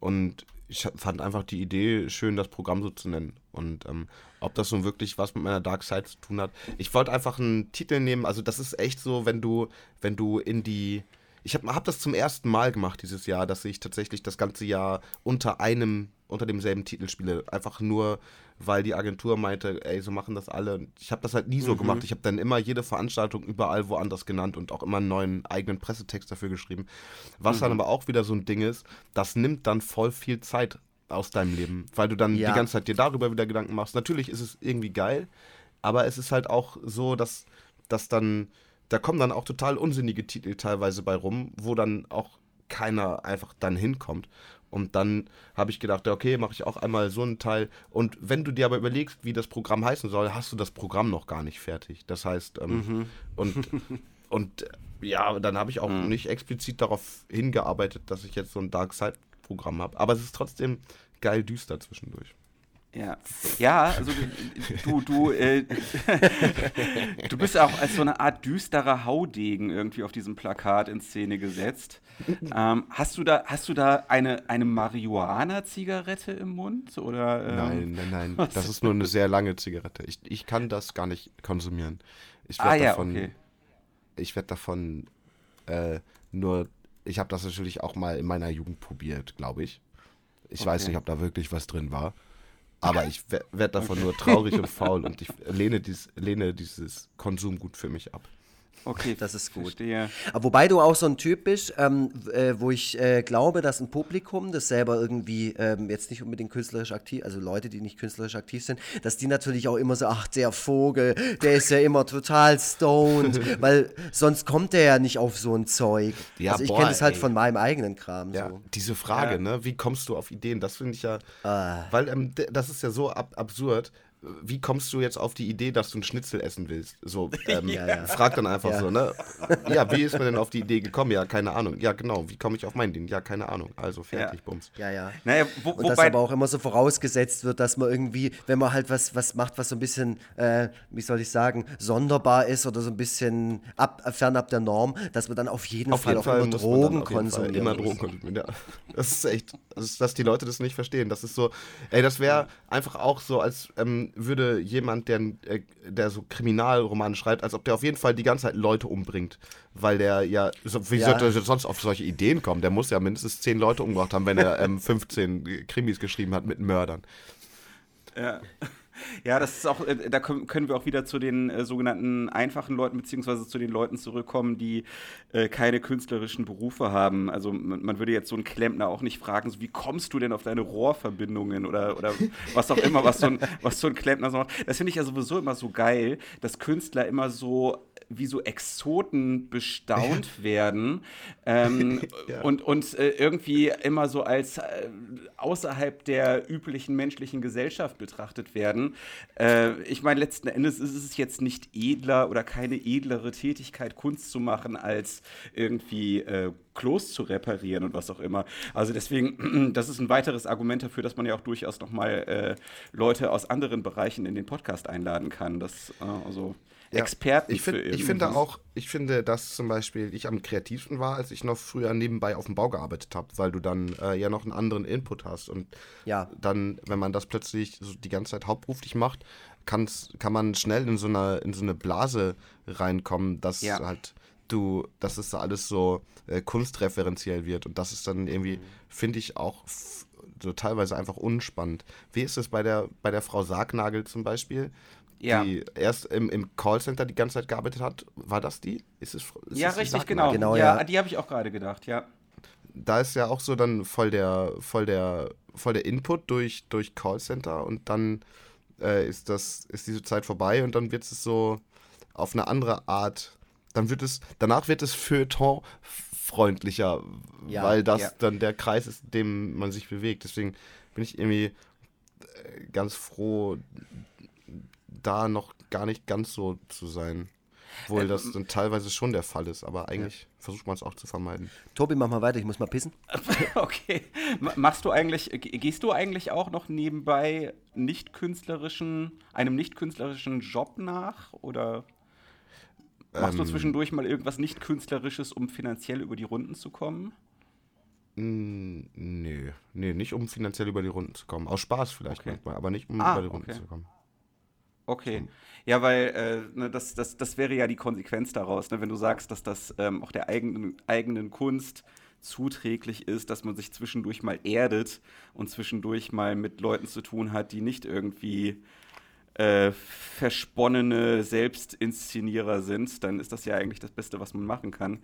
Und ich fand einfach die Idee schön, das Programm so zu nennen. Und ähm, ob das nun wirklich was mit meiner Dark Side zu tun hat. Ich wollte einfach einen Titel nehmen. Also das ist echt so, wenn du, wenn du in die ich habe hab das zum ersten Mal gemacht dieses Jahr, dass ich tatsächlich das ganze Jahr unter einem, unter demselben Titel spiele. Einfach nur, weil die Agentur meinte, ey, so machen das alle. Ich habe das halt nie so mhm. gemacht. Ich habe dann immer jede Veranstaltung überall woanders genannt und auch immer einen neuen eigenen Pressetext dafür geschrieben. Was mhm. dann aber auch wieder so ein Ding ist, das nimmt dann voll viel Zeit aus deinem Leben, weil du dann ja. die ganze Zeit dir darüber wieder Gedanken machst. Natürlich ist es irgendwie geil, aber es ist halt auch so, dass, dass dann da kommen dann auch total unsinnige Titel teilweise bei rum, wo dann auch keiner einfach dann hinkommt. Und dann habe ich gedacht, okay, mache ich auch einmal so einen Teil. Und wenn du dir aber überlegst, wie das Programm heißen soll, hast du das Programm noch gar nicht fertig. Das heißt, ähm, mhm. und, und ja, dann habe ich auch mhm. nicht explizit darauf hingearbeitet, dass ich jetzt so ein Dark Side-Programm habe. Aber es ist trotzdem geil düster zwischendurch. Ja, ja also du, du, äh, du bist auch als so eine Art düsterer Haudegen irgendwie auf diesem Plakat in Szene gesetzt. Ähm, hast du da, hast du da eine, eine Marihuana-Zigarette im Mund? Oder, ähm, nein, nein, nein. Was? Das ist nur eine sehr lange Zigarette. Ich, ich kann das gar nicht konsumieren. Ich werde ah, ja, davon, okay. Ich werde davon äh, nur. Ich habe das natürlich auch mal in meiner Jugend probiert, glaube ich. Ich okay. weiß nicht, ob da wirklich was drin war. Aber ich werde davon nur traurig und faul und ich lehne, dies, lehne dieses Konsumgut für mich ab. Okay, das ist gut. Verstehe. Aber wobei du auch so ein Typ bist, ähm, äh, wo ich äh, glaube, dass ein Publikum, das selber irgendwie ähm, jetzt nicht unbedingt künstlerisch aktiv, also Leute, die nicht künstlerisch aktiv sind, dass die natürlich auch immer so, ach, der Vogel, der ist ja immer total stoned, weil sonst kommt der ja nicht auf so ein Zeug. Ja, also ich kenne das halt ey. von meinem eigenen Kram. Ja, so. diese Frage, ja. ne, wie kommst du auf Ideen, das finde ich ja, ah. weil ähm, das ist ja so ab absurd wie kommst du jetzt auf die Idee, dass du einen Schnitzel essen willst? So, ähm, ja, ja. frag dann einfach ja. so, ne? Ja, wie ist man denn auf die Idee gekommen? Ja, keine Ahnung. Ja, genau. Wie komme ich auf mein Ding? Ja, keine Ahnung. Also fertig, bums. Ja, ja. Naja, wo, Und das aber auch immer so vorausgesetzt wird, dass man irgendwie, wenn man halt was, was macht, was so ein bisschen, äh, wie soll ich sagen, sonderbar ist oder so ein bisschen ab, fernab der Norm, dass man dann auf jeden auf Fall jeden auch Fall immer Drogen konsumiert. Immer Drogen konsumieren, ja. Das ist echt, das ist, dass die Leute das nicht verstehen. Das ist so, ey, das wäre einfach auch so, als ähm, würde jemand der, äh, der so Kriminalromane schreibt, als ob der auf jeden Fall die ganze Zeit Leute umbringt. Weil der ja, wie ja. sollte er sonst auf solche Ideen kommen? Der muss ja mindestens zehn Leute umgebracht haben, wenn er ähm, 15 Krimis geschrieben hat mit Mördern. Ja. Ja, das ist auch, äh, da können wir auch wieder zu den äh, sogenannten einfachen Leuten, beziehungsweise zu den Leuten zurückkommen, die äh, keine künstlerischen Berufe haben. Also man, man, würde jetzt so einen Klempner auch nicht fragen, so, wie kommst du denn auf deine Rohrverbindungen oder, oder was auch immer, was so ein, was so ein Klempner so macht. Das finde ich ja sowieso immer so geil, dass Künstler immer so wie so Exoten bestaunt ja. werden ähm, ja. und, und äh, irgendwie immer so als äh, außerhalb der üblichen menschlichen Gesellschaft betrachtet werden. Äh, ich meine, letzten Endes ist es jetzt nicht edler oder keine edlere Tätigkeit, Kunst zu machen, als irgendwie äh, Klos zu reparieren und was auch immer. Also deswegen, das ist ein weiteres Argument dafür, dass man ja auch durchaus nochmal äh, Leute aus anderen Bereichen in den Podcast einladen kann. Das, äh, also ja, Experten ich, find, ich finde auch, ich finde, dass zum Beispiel ich am kreativsten war, als ich noch früher nebenbei auf dem Bau gearbeitet habe, weil du dann äh, ja noch einen anderen Input hast und ja. dann, wenn man das plötzlich so die ganze Zeit hauptberuflich macht, kann's, kann man schnell in so eine, in so eine Blase reinkommen, dass ja. halt du, dass es da alles so äh, kunstreferenziell wird. Und das ist dann irgendwie, finde ich, auch so teilweise einfach unspannend. Wie ist es bei der, bei der Frau Sargnagel zum Beispiel? Ja. Die erst im, im Callcenter die ganze Zeit gearbeitet hat. War das die? Ist es, ist ja, richtig, genau. genau. Ja, ja. die habe ich auch gerade gedacht, ja. Da ist ja auch so dann voll der, voll der, voll der Input durch, durch Callcenter und dann äh, ist das, ist diese Zeit vorbei und dann wird es so auf eine andere Art dann wird es, danach wird es Feuilleton freundlicher, ja, weil das ja. dann der Kreis ist, in dem man sich bewegt. Deswegen bin ich irgendwie äh, ganz froh, da noch gar nicht ganz so zu sein. Obwohl ähm, das dann teilweise schon der Fall ist, aber eigentlich ja. versucht man es auch zu vermeiden. Tobi, mach mal weiter, ich muss mal pissen. okay. Machst du eigentlich, gehst du eigentlich auch noch nebenbei nicht künstlerischen, einem nicht künstlerischen Job nach? Oder? Machst du ähm. zwischendurch mal irgendwas nicht künstlerisches, um finanziell über die Runden zu kommen? Mm, nee, nee, nicht um finanziell über die Runden zu kommen. Aus Spaß vielleicht okay. manchmal, aber nicht um ah, über die Runden okay. zu kommen. Okay. Ja, weil äh, ne, das, das, das wäre ja die Konsequenz daraus, ne, wenn du sagst, dass das ähm, auch der eigenen, eigenen Kunst zuträglich ist, dass man sich zwischendurch mal erdet und zwischendurch mal mit Leuten zu tun hat, die nicht irgendwie äh, versponnene Selbstinszenierer sind, dann ist das ja eigentlich das Beste, was man machen kann.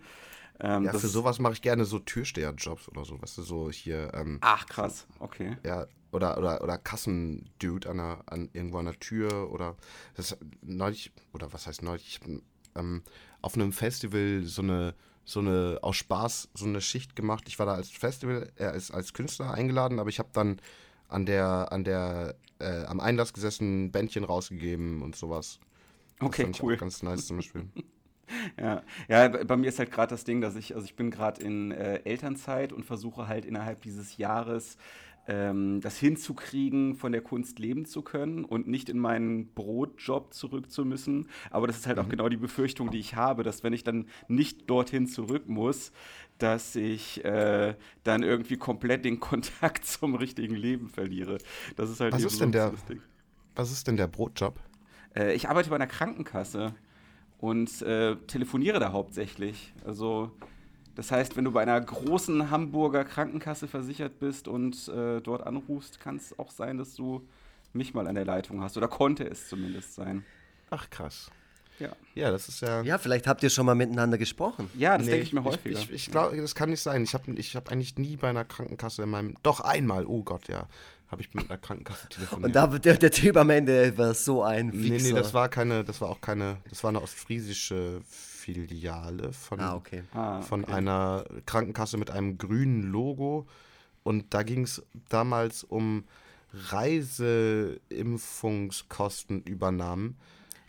Ähm, ja, für sowas mache ich gerne so Türsteherjobs oder so, weißt du, so hier. Ähm, Ach, krass, okay. Ja, oder, oder, oder Kassendude an, an irgendwo an der Tür oder das neulich, oder was heißt neulich, ich ähm, auf einem Festival so eine, so eine, aus Spaß, so eine Schicht gemacht. Ich war da als Festival, äh, als, als Künstler eingeladen, aber ich habe dann an der, an der, äh, am Einlass gesessen, Bändchen rausgegeben und sowas. Das okay, cool. ganz nice zum Beispiel. ja. ja, bei mir ist halt gerade das Ding, dass ich, also ich bin gerade in äh, Elternzeit und versuche halt innerhalb dieses Jahres ähm, das hinzukriegen, von der Kunst leben zu können und nicht in meinen Brotjob zurück zu müssen. Aber das ist halt mhm. auch genau die Befürchtung, die ich habe, dass wenn ich dann nicht dorthin zurück muss, dass ich äh, dann irgendwie komplett den Kontakt zum richtigen Leben verliere. Das ist halt was ist denn der, Was ist denn der Brotjob? Äh, ich arbeite bei einer Krankenkasse und äh, telefoniere da hauptsächlich. Also das heißt, wenn du bei einer großen Hamburger Krankenkasse versichert bist und äh, dort anrufst, kann es auch sein, dass du mich mal an der Leitung hast. Oder konnte es zumindest sein. Ach krass. Ja. ja, das ist ja. Ja, vielleicht habt ihr schon mal miteinander gesprochen. Ja, das nee, denke ich mir häufiger. Ich, ich, ich glaube, das kann nicht sein. Ich habe ich hab eigentlich nie bei einer Krankenkasse in meinem. Doch einmal, oh Gott, ja. Habe ich mit einer Krankenkasse telefoniert. Und da der, der Typ am Ende war so ein Wichser. Nee, nee, das war keine, das war auch keine, das war eine ostfriesische Filiale von, ah, okay. ah, okay. von einer Krankenkasse mit einem grünen Logo. Und da ging es damals um Reiseimpfungskostenübernahmen.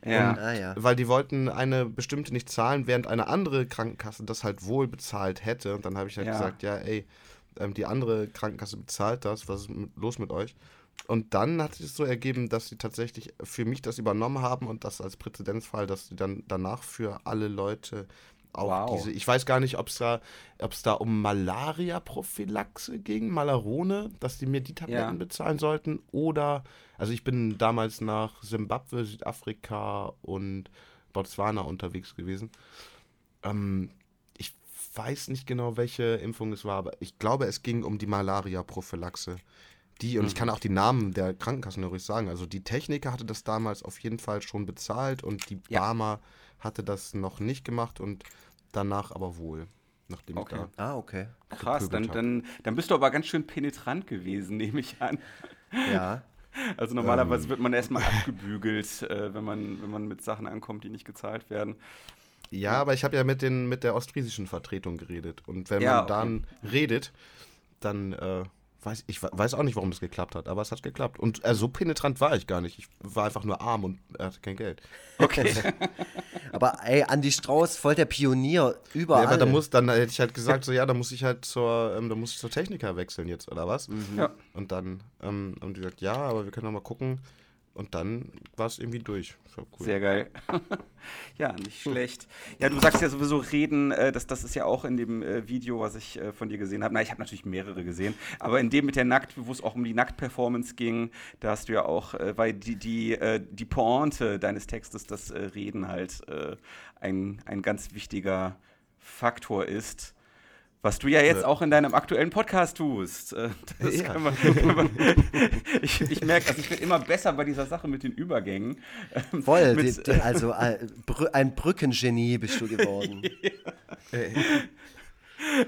Ja. Und, ah, ja. Weil die wollten eine bestimmte nicht zahlen, während eine andere Krankenkasse das halt wohl bezahlt hätte. Und dann habe ich halt ja. gesagt, ja, ey, ähm, die andere Krankenkasse bezahlt das, was ist los mit euch? Und dann hat sich so ergeben, dass sie tatsächlich für mich das übernommen haben und das als Präzedenzfall, dass sie dann danach für alle Leute auch wow. diese, ich weiß gar nicht, ob es da, da um Malaria-Prophylaxe ging, Malarone, dass die mir die Tabletten ja. bezahlen sollten. Oder, also ich bin damals nach Simbabwe, Südafrika und Botswana unterwegs gewesen. Ähm, ich weiß nicht genau, welche Impfung es war, aber ich glaube, es ging um die Malaria-Prophylaxe. Die, und mhm. ich kann auch die Namen der Krankenkassen ruhig sagen. Also die Techniker hatte das damals auf jeden Fall schon bezahlt und die ja. Barmer hatte das noch nicht gemacht und danach aber wohl. Nachdem okay. ich da ah, okay. Krass, dann, dann, dann bist du aber ganz schön penetrant gewesen, nehme ich an. Ja. Also normalerweise ähm. wird man erstmal abgebügelt, äh, wenn, man, wenn man mit Sachen ankommt, die nicht gezahlt werden. Ja, aber ich habe ja mit, den, mit der ostfriesischen Vertretung geredet. Und wenn ja, man dann redet, dann äh, weiß ich weiß auch nicht, warum das geklappt hat, aber es hat geklappt. Und äh, so penetrant war ich gar nicht. Ich war einfach nur arm und er hatte kein Geld. Okay. aber ey, Andi Strauß, voll der Pionier überall. Ja, aber da muss, dann hätte ich halt gesagt, so ja, da muss ich halt zur, ähm, da muss ich zur Techniker wechseln jetzt, oder was? Mhm. Ja. Und dann ähm, haben die gesagt, ja, aber wir können noch mal gucken, und dann war es irgendwie durch. Cool. Sehr geil. ja, nicht schlecht. Ja, du sagst ja sowieso reden, äh, das, das ist ja auch in dem äh, Video, was ich äh, von dir gesehen habe. Na, ich habe natürlich mehrere gesehen, aber in dem mit der Nackt, wo es auch um die Nackt-Performance ging, da hast du ja auch, äh, weil die, die, äh, die Pointe deines Textes, das äh, Reden halt ein, ein ganz wichtiger Faktor ist. Was du ja jetzt ja. auch in deinem aktuellen Podcast tust. Äh, ja. man, man, ich, ich merke, also ich bin immer besser bei dieser Sache mit den Übergängen. Ähm, Voll, die, die, also ein Brückengenie bist du geworden. ja.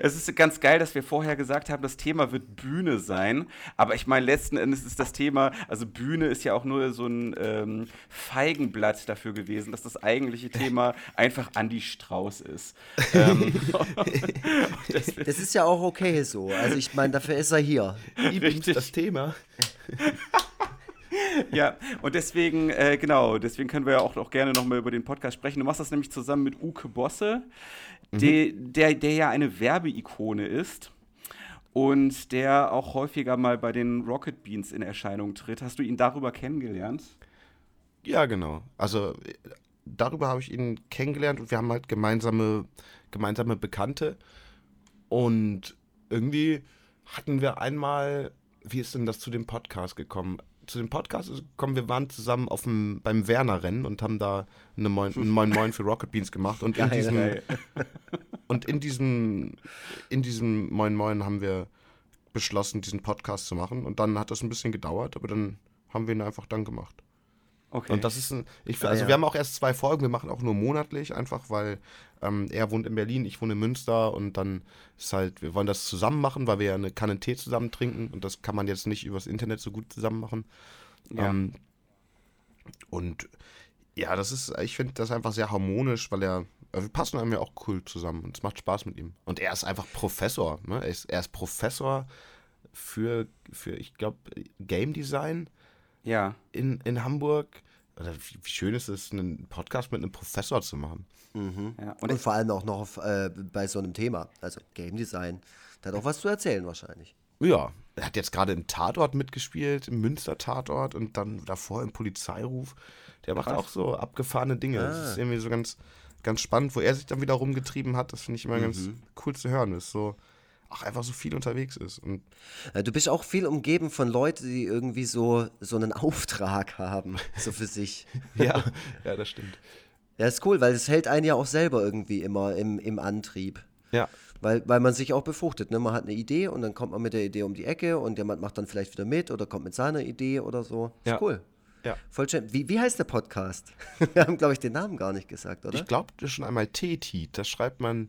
Es ist ganz geil, dass wir vorher gesagt haben, das Thema wird Bühne sein. Aber ich meine, letzten Endes ist das Thema, also Bühne ist ja auch nur so ein ähm, Feigenblatt dafür gewesen, dass das eigentliche Thema einfach Andy Strauß ist. ähm, das, das, ist ja auch okay so. Also ich meine, dafür ist er hier. Richtig. Das Thema. ja, und deswegen, äh, genau, deswegen können wir ja auch, auch gerne nochmal über den Podcast sprechen. Du machst das nämlich zusammen mit Uke Bosse, mhm. der, der, der ja eine Werbeikone ist und der auch häufiger mal bei den Rocket Beans in Erscheinung tritt. Hast du ihn darüber kennengelernt? Ja, genau. Also darüber habe ich ihn kennengelernt und wir haben halt gemeinsame, gemeinsame Bekannte. Und irgendwie hatten wir einmal, wie ist denn das zu dem Podcast gekommen? Zu dem Podcast gekommen. Wir waren zusammen auf dem, beim Werner-Rennen und haben da eine Moin, einen Moin Moin für Rocket Beans gemacht. Und in diesem, und in diesem, in diesem Moin Moin haben wir beschlossen, diesen Podcast zu machen. Und dann hat das ein bisschen gedauert, aber dann haben wir ihn einfach dann gemacht. Okay. Und das ist ein, ich, also ja. wir haben auch erst zwei Folgen, wir machen auch nur monatlich, einfach weil ähm, er wohnt in Berlin, ich wohne in Münster und dann ist halt, wir wollen das zusammen machen, weil wir ja eine Kanne Tee zusammen trinken und das kann man jetzt nicht übers Internet so gut zusammen machen. Ja. Ähm, und ja, das ist, ich finde das einfach sehr harmonisch, weil er, wir passen einem ja auch cool zusammen und es macht Spaß mit ihm. Und er ist einfach Professor, ne? er, ist, er ist Professor für, für ich glaube, Game Design ja. in, in Hamburg. Oder wie, wie schön ist es, einen Podcast mit einem Professor zu machen. Mhm. Ja. Und, und vor allem auch noch äh, bei so einem Thema, also Game Design. Da hat auch was zu erzählen wahrscheinlich. Ja, er hat jetzt gerade im Tatort mitgespielt, im Münster-Tatort und dann davor im Polizeiruf. Der macht Krass. auch so abgefahrene Dinge. Ah. Das ist irgendwie so ganz, ganz spannend, wo er sich dann wieder rumgetrieben hat. Das finde ich immer mhm. ganz cool zu hören. Das ist so, auch einfach so viel unterwegs ist. Und äh, du bist auch viel umgeben von Leuten, die irgendwie so, so einen Auftrag haben, so für sich. ja, ja, das stimmt. Ja, ist cool, weil es hält einen ja auch selber irgendwie immer im, im Antrieb. Ja. Weil, weil man sich auch befruchtet. Ne? Man hat eine Idee und dann kommt man mit der Idee um die Ecke und jemand macht dann vielleicht wieder mit oder kommt mit seiner Idee oder so. Ist ja. cool. Ja. Voll schön. Wie, wie heißt der Podcast? Wir haben, glaube ich, den Namen gar nicht gesagt, oder? Ich glaube, schon einmal T-Tiet. Das schreibt man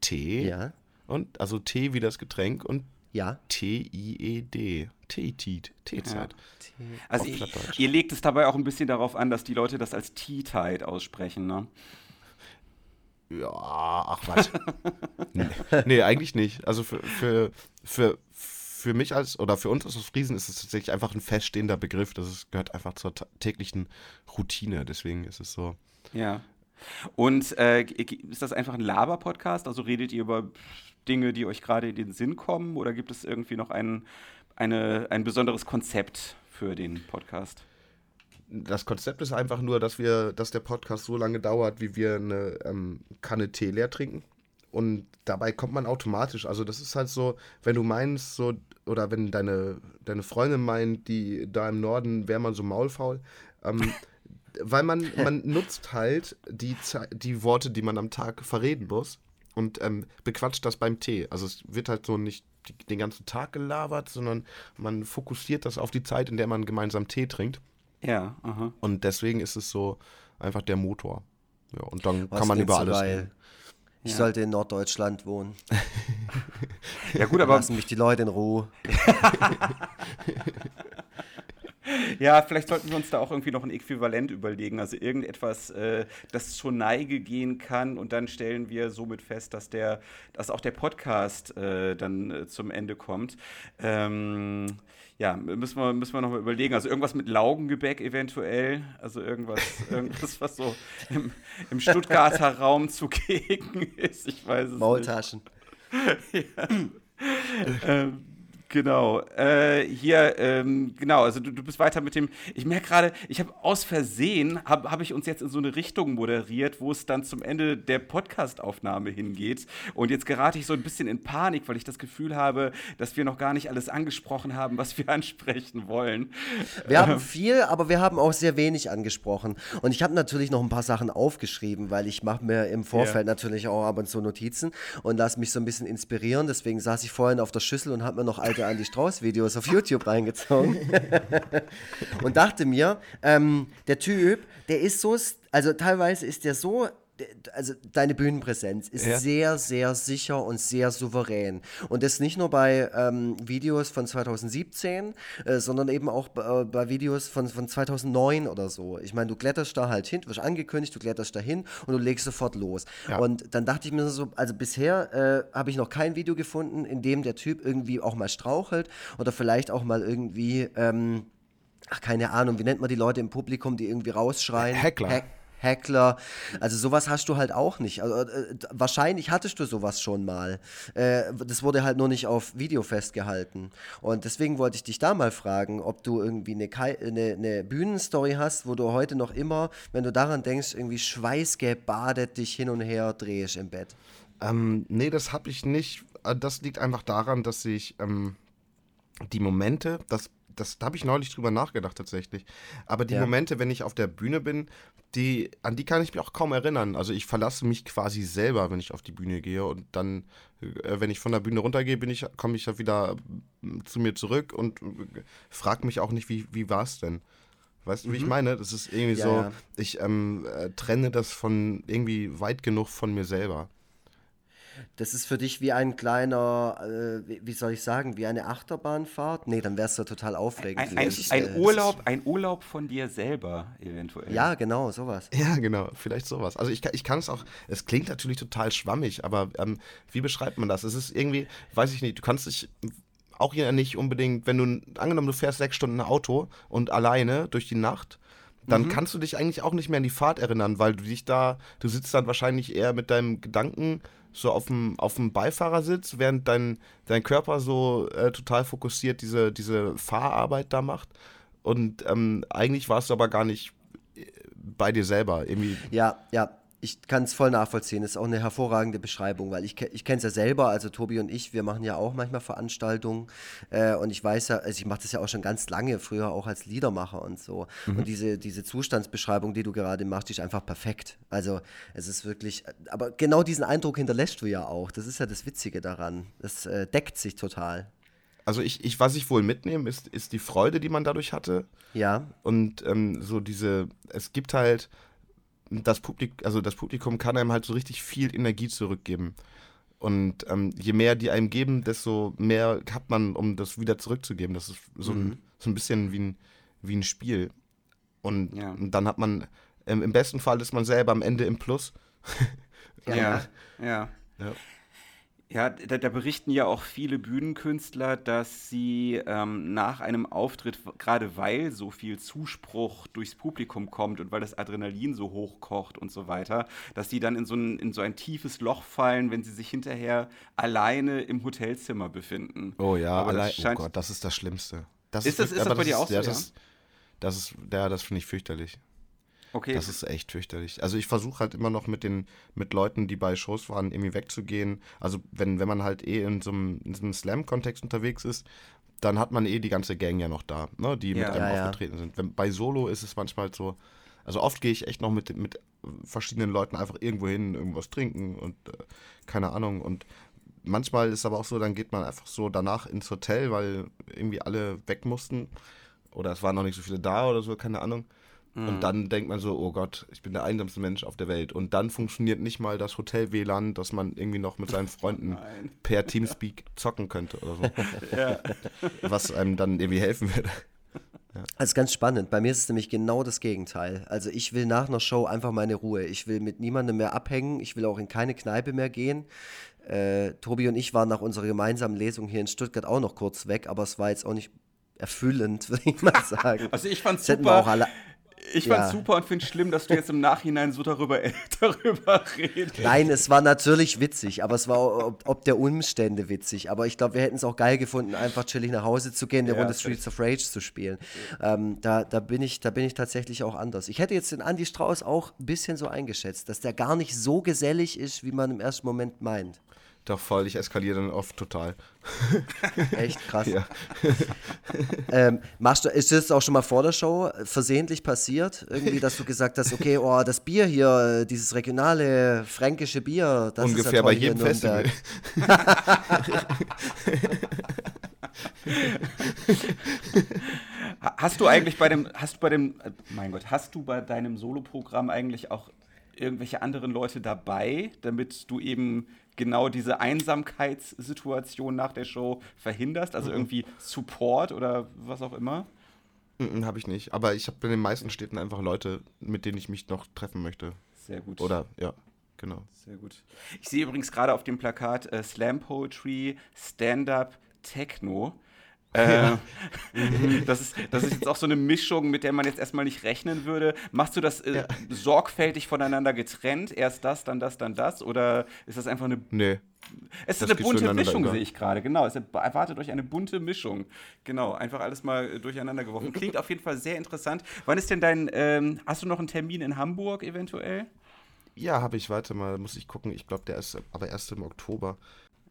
T. Ja. Und also T wie das Getränk und ja. T-I-E-D. Teezeit. Ja. Also ich, ihr legt es dabei auch ein bisschen darauf an, dass die Leute das als Tea-Tide aussprechen, ne? Ja, ach was. nee, nee, eigentlich nicht. Also für, für, für, für mich als, oder für uns als Friesen ist es tatsächlich einfach ein feststehender Begriff. Das ist, gehört einfach zur täglichen Routine. Deswegen ist es so. Ja. Und äh, ist das einfach ein Laber-Podcast? Also redet ihr über Dinge, die euch gerade in den Sinn kommen? Oder gibt es irgendwie noch ein, eine, ein besonderes Konzept für den Podcast? Das Konzept ist einfach nur, dass wir, dass der Podcast so lange dauert, wie wir eine ähm, Kanne Tee leer trinken. Und dabei kommt man automatisch. Also das ist halt so, wenn du meinst, so, oder wenn deine, deine Freundin meint, die da im Norden wäre man so maulfaul, ähm, weil man, man nutzt halt die, die Worte, die man am Tag verreden muss und ähm, bequatscht das beim Tee. Also es wird halt so nicht den ganzen Tag gelabert, sondern man fokussiert das auf die Zeit, in der man gemeinsam Tee trinkt. Ja, aha. Und deswegen ist es so einfach der Motor. Ja, und dann Was kann man über alles. Geil. Ich ja. sollte in Norddeutschland wohnen. ja gut, aber lassen mich die Leute in Ruhe. Ja, vielleicht sollten wir uns da auch irgendwie noch ein Äquivalent überlegen. Also irgendetwas, äh, das zur Neige gehen kann und dann stellen wir somit fest, dass der, dass auch der Podcast äh, dann äh, zum Ende kommt. Ähm, ja, müssen wir, müssen wir noch mal überlegen. Also irgendwas mit Laugengebäck eventuell. Also irgendwas, irgendwas was so im, im Stuttgarter Raum zugegen ist. Ich weiß es Maultaschen. nicht. ja. ähm, Genau. Äh, hier, ähm, genau, also du, du bist weiter mit dem. Ich merke gerade, ich habe aus Versehen, habe hab ich uns jetzt in so eine Richtung moderiert, wo es dann zum Ende der Podcastaufnahme hingeht. Und jetzt gerate ich so ein bisschen in Panik, weil ich das Gefühl habe, dass wir noch gar nicht alles angesprochen haben, was wir ansprechen wollen. Wir haben ähm. viel, aber wir haben auch sehr wenig angesprochen. Und ich habe natürlich noch ein paar Sachen aufgeschrieben, weil ich mache mir im Vorfeld ja. natürlich auch ab und zu Notizen und lasse mich so ein bisschen inspirieren. Deswegen saß ich vorhin auf der Schüssel und habe mir noch alte Andy Strauß-Videos auf YouTube reingezogen. Und dachte mir, ähm, der Typ, der ist so, also teilweise ist der so also deine Bühnenpräsenz ist ja. sehr, sehr sicher und sehr souverän. Und das nicht nur bei ähm, Videos von 2017, äh, sondern eben auch äh, bei Videos von, von 2009 oder so. Ich meine, du kletterst da halt hin, du wirst angekündigt, du kletterst da hin und du legst sofort los. Ja. Und dann dachte ich mir so, also bisher äh, habe ich noch kein Video gefunden, in dem der Typ irgendwie auch mal strauchelt oder vielleicht auch mal irgendwie, ähm, ach keine Ahnung, wie nennt man die Leute im Publikum, die irgendwie rausschreien? Heckler. Heck Hackler. Also sowas hast du halt auch nicht. Also, äh, wahrscheinlich hattest du sowas schon mal. Äh, das wurde halt nur nicht auf Video festgehalten. Und deswegen wollte ich dich da mal fragen, ob du irgendwie eine, eine, eine Bühnenstory hast, wo du heute noch immer, wenn du daran denkst, irgendwie schweißgebadet dich hin und her drehst im Bett. Ähm, nee, das habe ich nicht. Äh, das liegt einfach daran, dass ich ähm, die Momente, das das da habe ich neulich drüber nachgedacht tatsächlich. Aber die ja. Momente, wenn ich auf der Bühne bin, die, an die kann ich mich auch kaum erinnern. Also ich verlasse mich quasi selber, wenn ich auf die Bühne gehe. Und dann, äh, wenn ich von der Bühne runtergehe, bin ich, komme ich ja wieder mm, zu mir zurück und äh, frage mich auch nicht, wie, wie war es denn? Weißt du, wie ich mhm. meine? Das ist irgendwie ja, so, ja. ich ähm, äh, trenne das von irgendwie weit genug von mir selber. Das ist für dich wie ein kleiner, äh, wie soll ich sagen, wie eine Achterbahnfahrt? Nee, dann wärst du total aufregend. Ein, ein, ein äh, Urlaub, ein Urlaub von dir selber eventuell. Ja, genau, sowas. Ja, genau, vielleicht sowas. Also ich, ich kann es auch, es klingt natürlich total schwammig, aber ähm, wie beschreibt man das? Es ist irgendwie, weiß ich nicht, du kannst dich auch ja nicht unbedingt, wenn du, angenommen, du fährst sechs Stunden Auto und alleine durch die Nacht, dann mhm. kannst du dich eigentlich auch nicht mehr an die Fahrt erinnern, weil du dich da, du sitzt dann wahrscheinlich eher mit deinem Gedanken so auf dem, auf dem Beifahrersitz, während dein, dein Körper so äh, total fokussiert diese, diese Fahrarbeit da macht. Und ähm, eigentlich warst du aber gar nicht äh, bei dir selber. Irgendwie. Ja, ja, ich kann es voll nachvollziehen. Das ist auch eine hervorragende Beschreibung, weil ich, ich kenne es ja selber. Also Tobi und ich, wir machen ja auch manchmal Veranstaltungen. Äh, und ich weiß ja, also ich mache das ja auch schon ganz lange, früher auch als Liedermacher und so. Mhm. Und diese, diese Zustandsbeschreibung, die du gerade machst, ist einfach perfekt. Also es ist wirklich, aber genau diesen Eindruck hinterlässt du ja auch. Das ist ja das Witzige daran. Das äh, deckt sich total. Also ich, ich, was ich wohl mitnehme, ist, ist die Freude, die man dadurch hatte. Ja. Und ähm, so diese, es gibt halt das Publikum, also das Publikum kann einem halt so richtig viel Energie zurückgeben. Und ähm, je mehr die einem geben, desto mehr hat man, um das wieder zurückzugeben. Das ist so, mhm. ein, so ein bisschen wie ein, wie ein Spiel. Und, ja. dann hat man, ähm, im besten Fall ist man selber am Ende im Plus. ja. ja. ja. ja. Ja, da, da, berichten ja auch viele Bühnenkünstler, dass sie ähm, nach einem Auftritt, gerade weil so viel Zuspruch durchs Publikum kommt und weil das Adrenalin so hoch kocht und so weiter, dass sie dann in so ein, in so ein tiefes Loch fallen, wenn sie sich hinterher alleine im Hotelzimmer befinden. Oh ja, allein, oh Gott, das ist das Schlimmste. Das ist, ist, das, ist das bei dir auch so? Ja, das, das ist, ja, das finde ich fürchterlich. Okay. Das ist echt fürchterlich. Also ich versuche halt immer noch mit den mit Leuten, die bei Shows waren, irgendwie wegzugehen. Also wenn, wenn man halt eh in so einem, so einem Slam-Kontext unterwegs ist, dann hat man eh die ganze Gang ja noch da, ne, die ja. mit einem ja, aufgetreten ja. sind. Wenn, bei Solo ist es manchmal so, also oft gehe ich echt noch mit, mit verschiedenen Leuten einfach irgendwo hin, irgendwas trinken und äh, keine Ahnung. Und manchmal ist aber auch so, dann geht man einfach so danach ins Hotel, weil irgendwie alle weg mussten. Oder es waren noch nicht so viele da oder so, keine Ahnung. Und mhm. dann denkt man so, oh Gott, ich bin der einsamste Mensch auf der Welt. Und dann funktioniert nicht mal das Hotel-WLAN, dass man irgendwie noch mit seinen Freunden Nein. per Teamspeak zocken könnte oder so. ja. Was einem dann irgendwie helfen würde. Ja. Also ganz spannend. Bei mir ist es nämlich genau das Gegenteil. Also ich will nach einer Show einfach meine Ruhe. Ich will mit niemandem mehr abhängen. Ich will auch in keine Kneipe mehr gehen. Äh, Tobi und ich waren nach unserer gemeinsamen Lesung hier in Stuttgart auch noch kurz weg, aber es war jetzt auch nicht erfüllend, würde ich mal sagen. Also ich fand es super. Ich fand's ja. super und finde es schlimm, dass du jetzt im Nachhinein so darüber, darüber redest. Nein, es war natürlich witzig, aber es war ob, ob der Umstände witzig. Aber ich glaube, wir hätten es auch geil gefunden, einfach chillig nach Hause zu gehen, eine ja, Runde Streets of Rage zu spielen. Ähm, da, da, bin ich, da bin ich tatsächlich auch anders. Ich hätte jetzt den Andy Strauß auch ein bisschen so eingeschätzt, dass der gar nicht so gesellig ist, wie man im ersten Moment meint. Doch voll, ich eskaliere dann oft total. Echt krass. Ja. ähm, machst du, ist das auch schon mal vor der Show versehentlich passiert? Irgendwie, dass du gesagt hast, okay, oh, das Bier hier, dieses regionale fränkische Bier, das Ungefähr ist ja bei jedem Festival. hast du eigentlich bei dem, hast du bei dem, mein Gott, hast du bei deinem Soloprogramm eigentlich auch irgendwelche anderen Leute dabei, damit du eben genau diese Einsamkeitssituation nach der Show verhinderst? Also mhm. irgendwie Support oder was auch immer? Mhm, habe ich nicht. Aber ich habe in den meisten Städten einfach Leute, mit denen ich mich noch treffen möchte. Sehr gut. Oder, ja, genau. Sehr gut. Ich sehe übrigens gerade auf dem Plakat äh, Slam Poetry, Stand-Up, Techno. Äh, das, ist, das ist jetzt auch so eine Mischung, mit der man jetzt erstmal nicht rechnen würde. Machst du das äh, ja. sorgfältig voneinander getrennt? Erst das, dann das, dann das? Oder ist das einfach eine. Nee. Es ist eine bunte Mischung, sehe ich gerade. Genau. Es erwartet euch eine bunte Mischung. Genau. Einfach alles mal äh, durcheinander geworfen. Klingt auf jeden Fall sehr interessant. Wann ist denn dein. Ähm, hast du noch einen Termin in Hamburg eventuell? Ja, habe ich. Warte mal, muss ich gucken. Ich glaube, der ist aber erst im Oktober.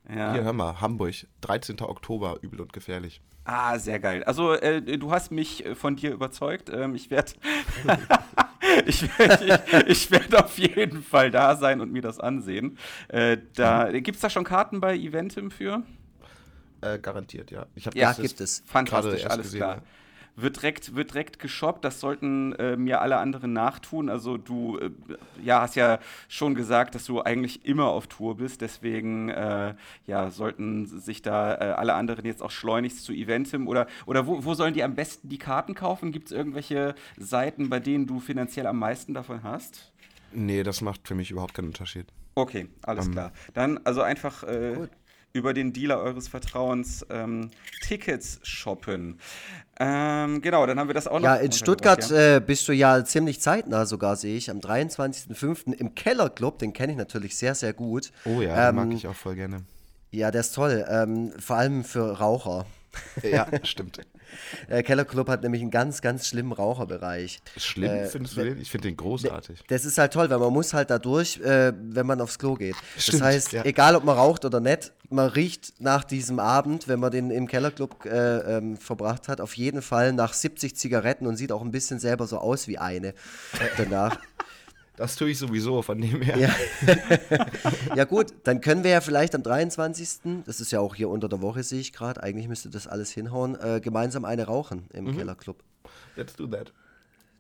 Ja. Hier, hör mal, Hamburg, 13. Oktober, übel und gefährlich. Ah, sehr geil. Also, äh, du hast mich äh, von dir überzeugt. Ähm, ich werde ich werd, ich, ich werd auf jeden Fall da sein und mir das ansehen. Äh, da, Gibt es da schon Karten bei Eventim für? Äh, garantiert, ja. Ich ja, gibt es. Fantastisch, alles gesehen, klar. Ja wird direkt, wird direkt geshoppt. Das sollten äh, mir alle anderen nachtun. Also du äh, ja, hast ja schon gesagt, dass du eigentlich immer auf Tour bist. Deswegen äh, ja, sollten sich da äh, alle anderen jetzt auch schleunigst zu Eventim oder, oder wo, wo sollen die am besten die Karten kaufen? Gibt es irgendwelche Seiten, bei denen du finanziell am meisten davon hast? Nee, das macht für mich überhaupt keinen Unterschied. Okay, alles um, ähm. klar. Dann also einfach äh, über den Dealer eures Vertrauens ähm, Tickets shoppen. Ähm, genau, dann haben wir das auch noch. Ja, in Stuttgart ja. Äh, bist du ja ziemlich zeitnah sogar, sehe ich, am 23.05. im Kellerclub, den kenne ich natürlich sehr, sehr gut. Oh ja, ähm, den mag ich auch voll gerne. Ja, der ist toll, ähm, vor allem für Raucher. Ja, stimmt. Der Kellerclub hat nämlich einen ganz, ganz schlimmen Raucherbereich. Schlimm äh, findest du den? Ich finde den großartig. Das ist halt toll, weil man muss halt da durch, äh, wenn man aufs Klo geht. Stimmt, das heißt, ja. egal ob man raucht oder nicht, man riecht nach diesem Abend, wenn man den im Kellerclub äh, ähm, verbracht hat, auf jeden Fall nach 70 Zigaretten und sieht auch ein bisschen selber so aus wie eine danach. Das tue ich sowieso, von dem her. Ja. ja, gut, dann können wir ja vielleicht am 23., das ist ja auch hier unter der Woche, sehe ich gerade, eigentlich müsste das alles hinhauen, äh, gemeinsam eine rauchen im mhm. Kellerclub. Let's do that.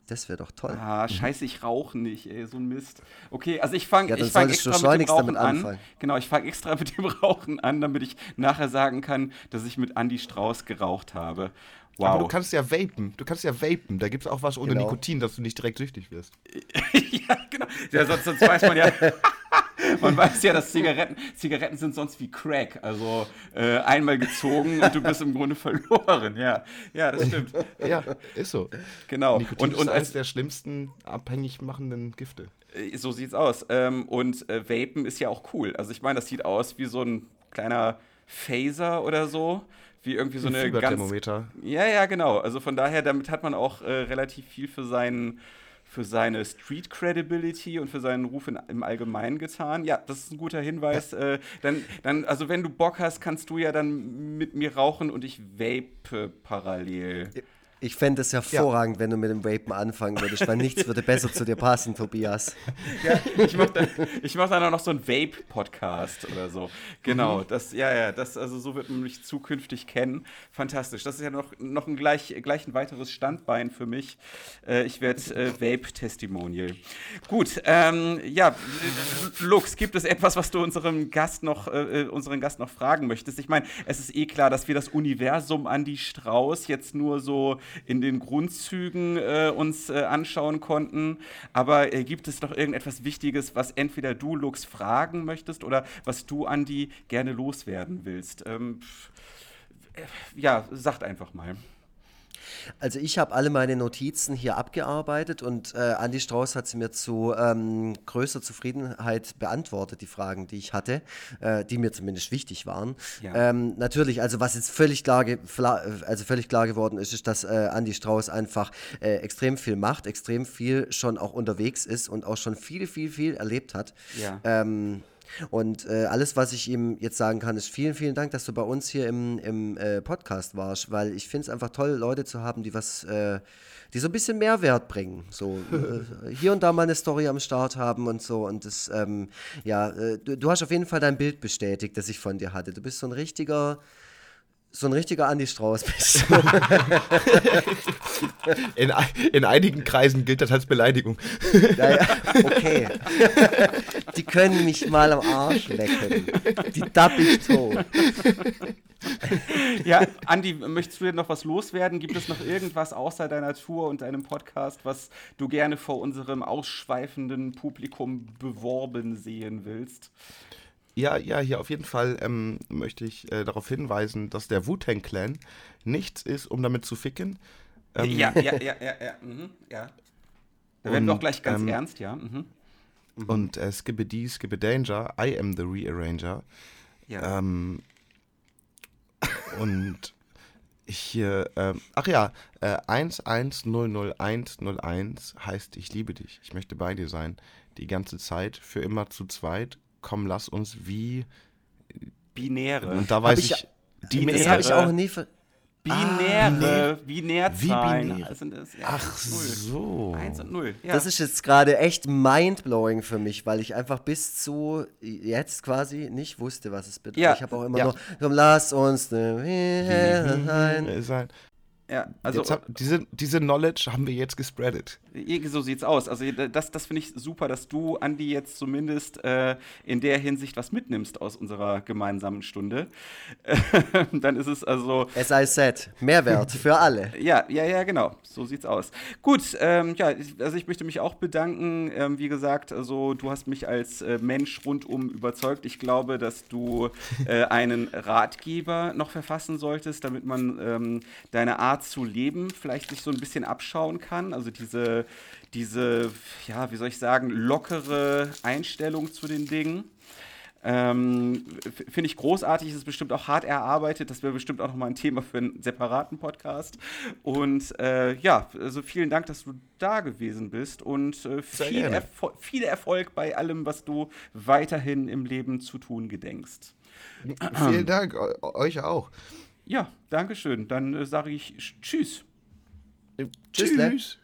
Das wäre doch toll. Ah, scheiße, ich rauche nicht, ey, so ein Mist. Okay, also ich fange ja, fang extra mit dem Rauchen an. Genau, ich fange extra mit dem Rauchen an, damit ich nachher sagen kann, dass ich mit Andy Strauß geraucht habe. Wow. Aber du kannst ja vapen. Du kannst ja vapen. Da gibt es auch was ohne genau. Nikotin, dass du nicht direkt süchtig wirst. ja, genau. Ja, sonst, sonst weiß man ja. man weiß ja, dass Zigaretten, Zigaretten sind sonst wie Crack. Also äh, einmal gezogen und du bist im Grunde verloren. Ja, ja das stimmt. ja, ist so. Genau. Nikotin und, und ist eines der schlimmsten abhängig machenden Gifte. Äh, so sieht's aus. Ähm, und äh, Vapen ist ja auch cool. Also ich meine, das sieht aus wie so ein kleiner Phaser oder so wie irgendwie so eine ganz Ja, ja, genau. Also von daher, damit hat man auch äh, relativ viel für seinen für seine Street Credibility und für seinen Ruf in, im Allgemeinen getan. Ja, das ist ein guter Hinweis. Ja. Äh, dann, dann, also wenn du Bock hast, kannst du ja dann mit mir rauchen und ich vape parallel. Ich fände es hervorragend, ja. wenn du mit dem Vapen anfangen würdest, weil nichts würde besser zu dir passen, Tobias. Ja, ich mache dann, mach dann auch noch so einen Vape-Podcast oder so. Genau, mhm. das, ja, ja, das, also so wird man mich zukünftig kennen. Fantastisch. Das ist ja noch, noch ein gleich, gleich ein weiteres Standbein für mich. Äh, ich werde äh, Vape-Testimonial. Gut, ähm, ja, Lux, gibt es etwas, was du unserem Gast noch, äh, äh, unseren Gast noch fragen möchtest? Ich meine, es ist eh klar, dass wir das Universum Andy Strauß jetzt nur so in den Grundzügen äh, uns äh, anschauen konnten. Aber äh, gibt es noch irgendetwas Wichtiges, was entweder du Lux fragen möchtest oder was du, Andi, gerne loswerden willst? Ähm, äh, ja, sagt einfach mal. Also ich habe alle meine Notizen hier abgearbeitet und äh, Andi Strauß hat sie mir zu ähm, größter Zufriedenheit beantwortet, die Fragen, die ich hatte, äh, die mir zumindest wichtig waren. Ja. Ähm, natürlich, also was jetzt völlig klar, also völlig klar geworden ist, ist, dass äh, Andi Strauß einfach äh, extrem viel macht, extrem viel schon auch unterwegs ist und auch schon viel, viel, viel erlebt hat. Ja. Ähm, und äh, alles, was ich ihm jetzt sagen kann, ist vielen, vielen Dank, dass du bei uns hier im, im äh, Podcast warst, weil ich finde es einfach toll, Leute zu haben, die was, äh, die so ein bisschen Mehrwert bringen. So äh, hier und da mal eine Story am Start haben und so. Und das, ähm, ja, äh, du, du hast auf jeden Fall dein Bild bestätigt, das ich von dir hatte. Du bist so ein richtiger so ein richtiger Andi Strauß bist. in, in einigen Kreisen gilt das als Beleidigung. Ja, ja, okay. Die können mich mal am Arsch lecken. Die dapp ich tot. Ja, Andi, möchtest du dir noch was loswerden? Gibt es noch irgendwas außer deiner Tour und deinem Podcast, was du gerne vor unserem ausschweifenden Publikum beworben sehen willst? Ja, ja, hier auf jeden Fall ähm, möchte ich äh, darauf hinweisen, dass der Wu-Tang Clan nichts ist, um damit zu ficken. Ähm, ja, ja, ja, ja, ja, mhm, ja. Da werden wir auch gleich ganz ähm, ernst, ja. Mhm. Mhm. Und äh, Skibbe D, Skibbe Danger, I am the Rearranger. Ja. Ähm, und hier, äh, ach ja, äh, 1100101 heißt Ich liebe dich. Ich möchte bei dir sein. Die ganze Zeit, für immer zu zweit komm, lass uns wie Binäre. Und da weiß ich, ich die Das habe ich auch nie ver Binäre, ah, Binärzahlen. Wie binär. Also das, ja, Ach so. 1 und 0. Ja. Das ist jetzt gerade echt mindblowing für mich, weil ich einfach bis zu jetzt quasi nicht wusste, was es bedeutet. Ja. Ich habe auch immer ja. nur, komm, lass uns eine sein. Ja, also hab, diese, diese Knowledge haben wir jetzt gespreadet. So sieht's aus. Also das, das finde ich super, dass du, Andi, jetzt zumindest äh, in der Hinsicht was mitnimmst aus unserer gemeinsamen Stunde. Dann ist es also. As I said, Mehrwert für alle. ja, ja, ja, genau. So sieht's aus. Gut, ähm, ja, also ich möchte mich auch bedanken. Ähm, wie gesagt, also du hast mich als äh, Mensch rundum überzeugt. Ich glaube, dass du äh, einen Ratgeber noch verfassen solltest, damit man ähm, deine Art Art zu leben vielleicht sich so ein bisschen abschauen kann. Also diese, diese, ja, wie soll ich sagen, lockere Einstellung zu den Dingen. Ähm, Finde ich großartig, ist bestimmt auch hart erarbeitet. Das wäre bestimmt auch nochmal ein Thema für einen separaten Podcast. Und äh, ja, also vielen Dank, dass du da gewesen bist und äh, viel, Erfol viel Erfolg bei allem, was du weiterhin im Leben zu tun gedenkst. Vielen Dank, euch auch. Ja, danke schön. Dann äh, sage ich Tschüss. Tschüss. Tschüss.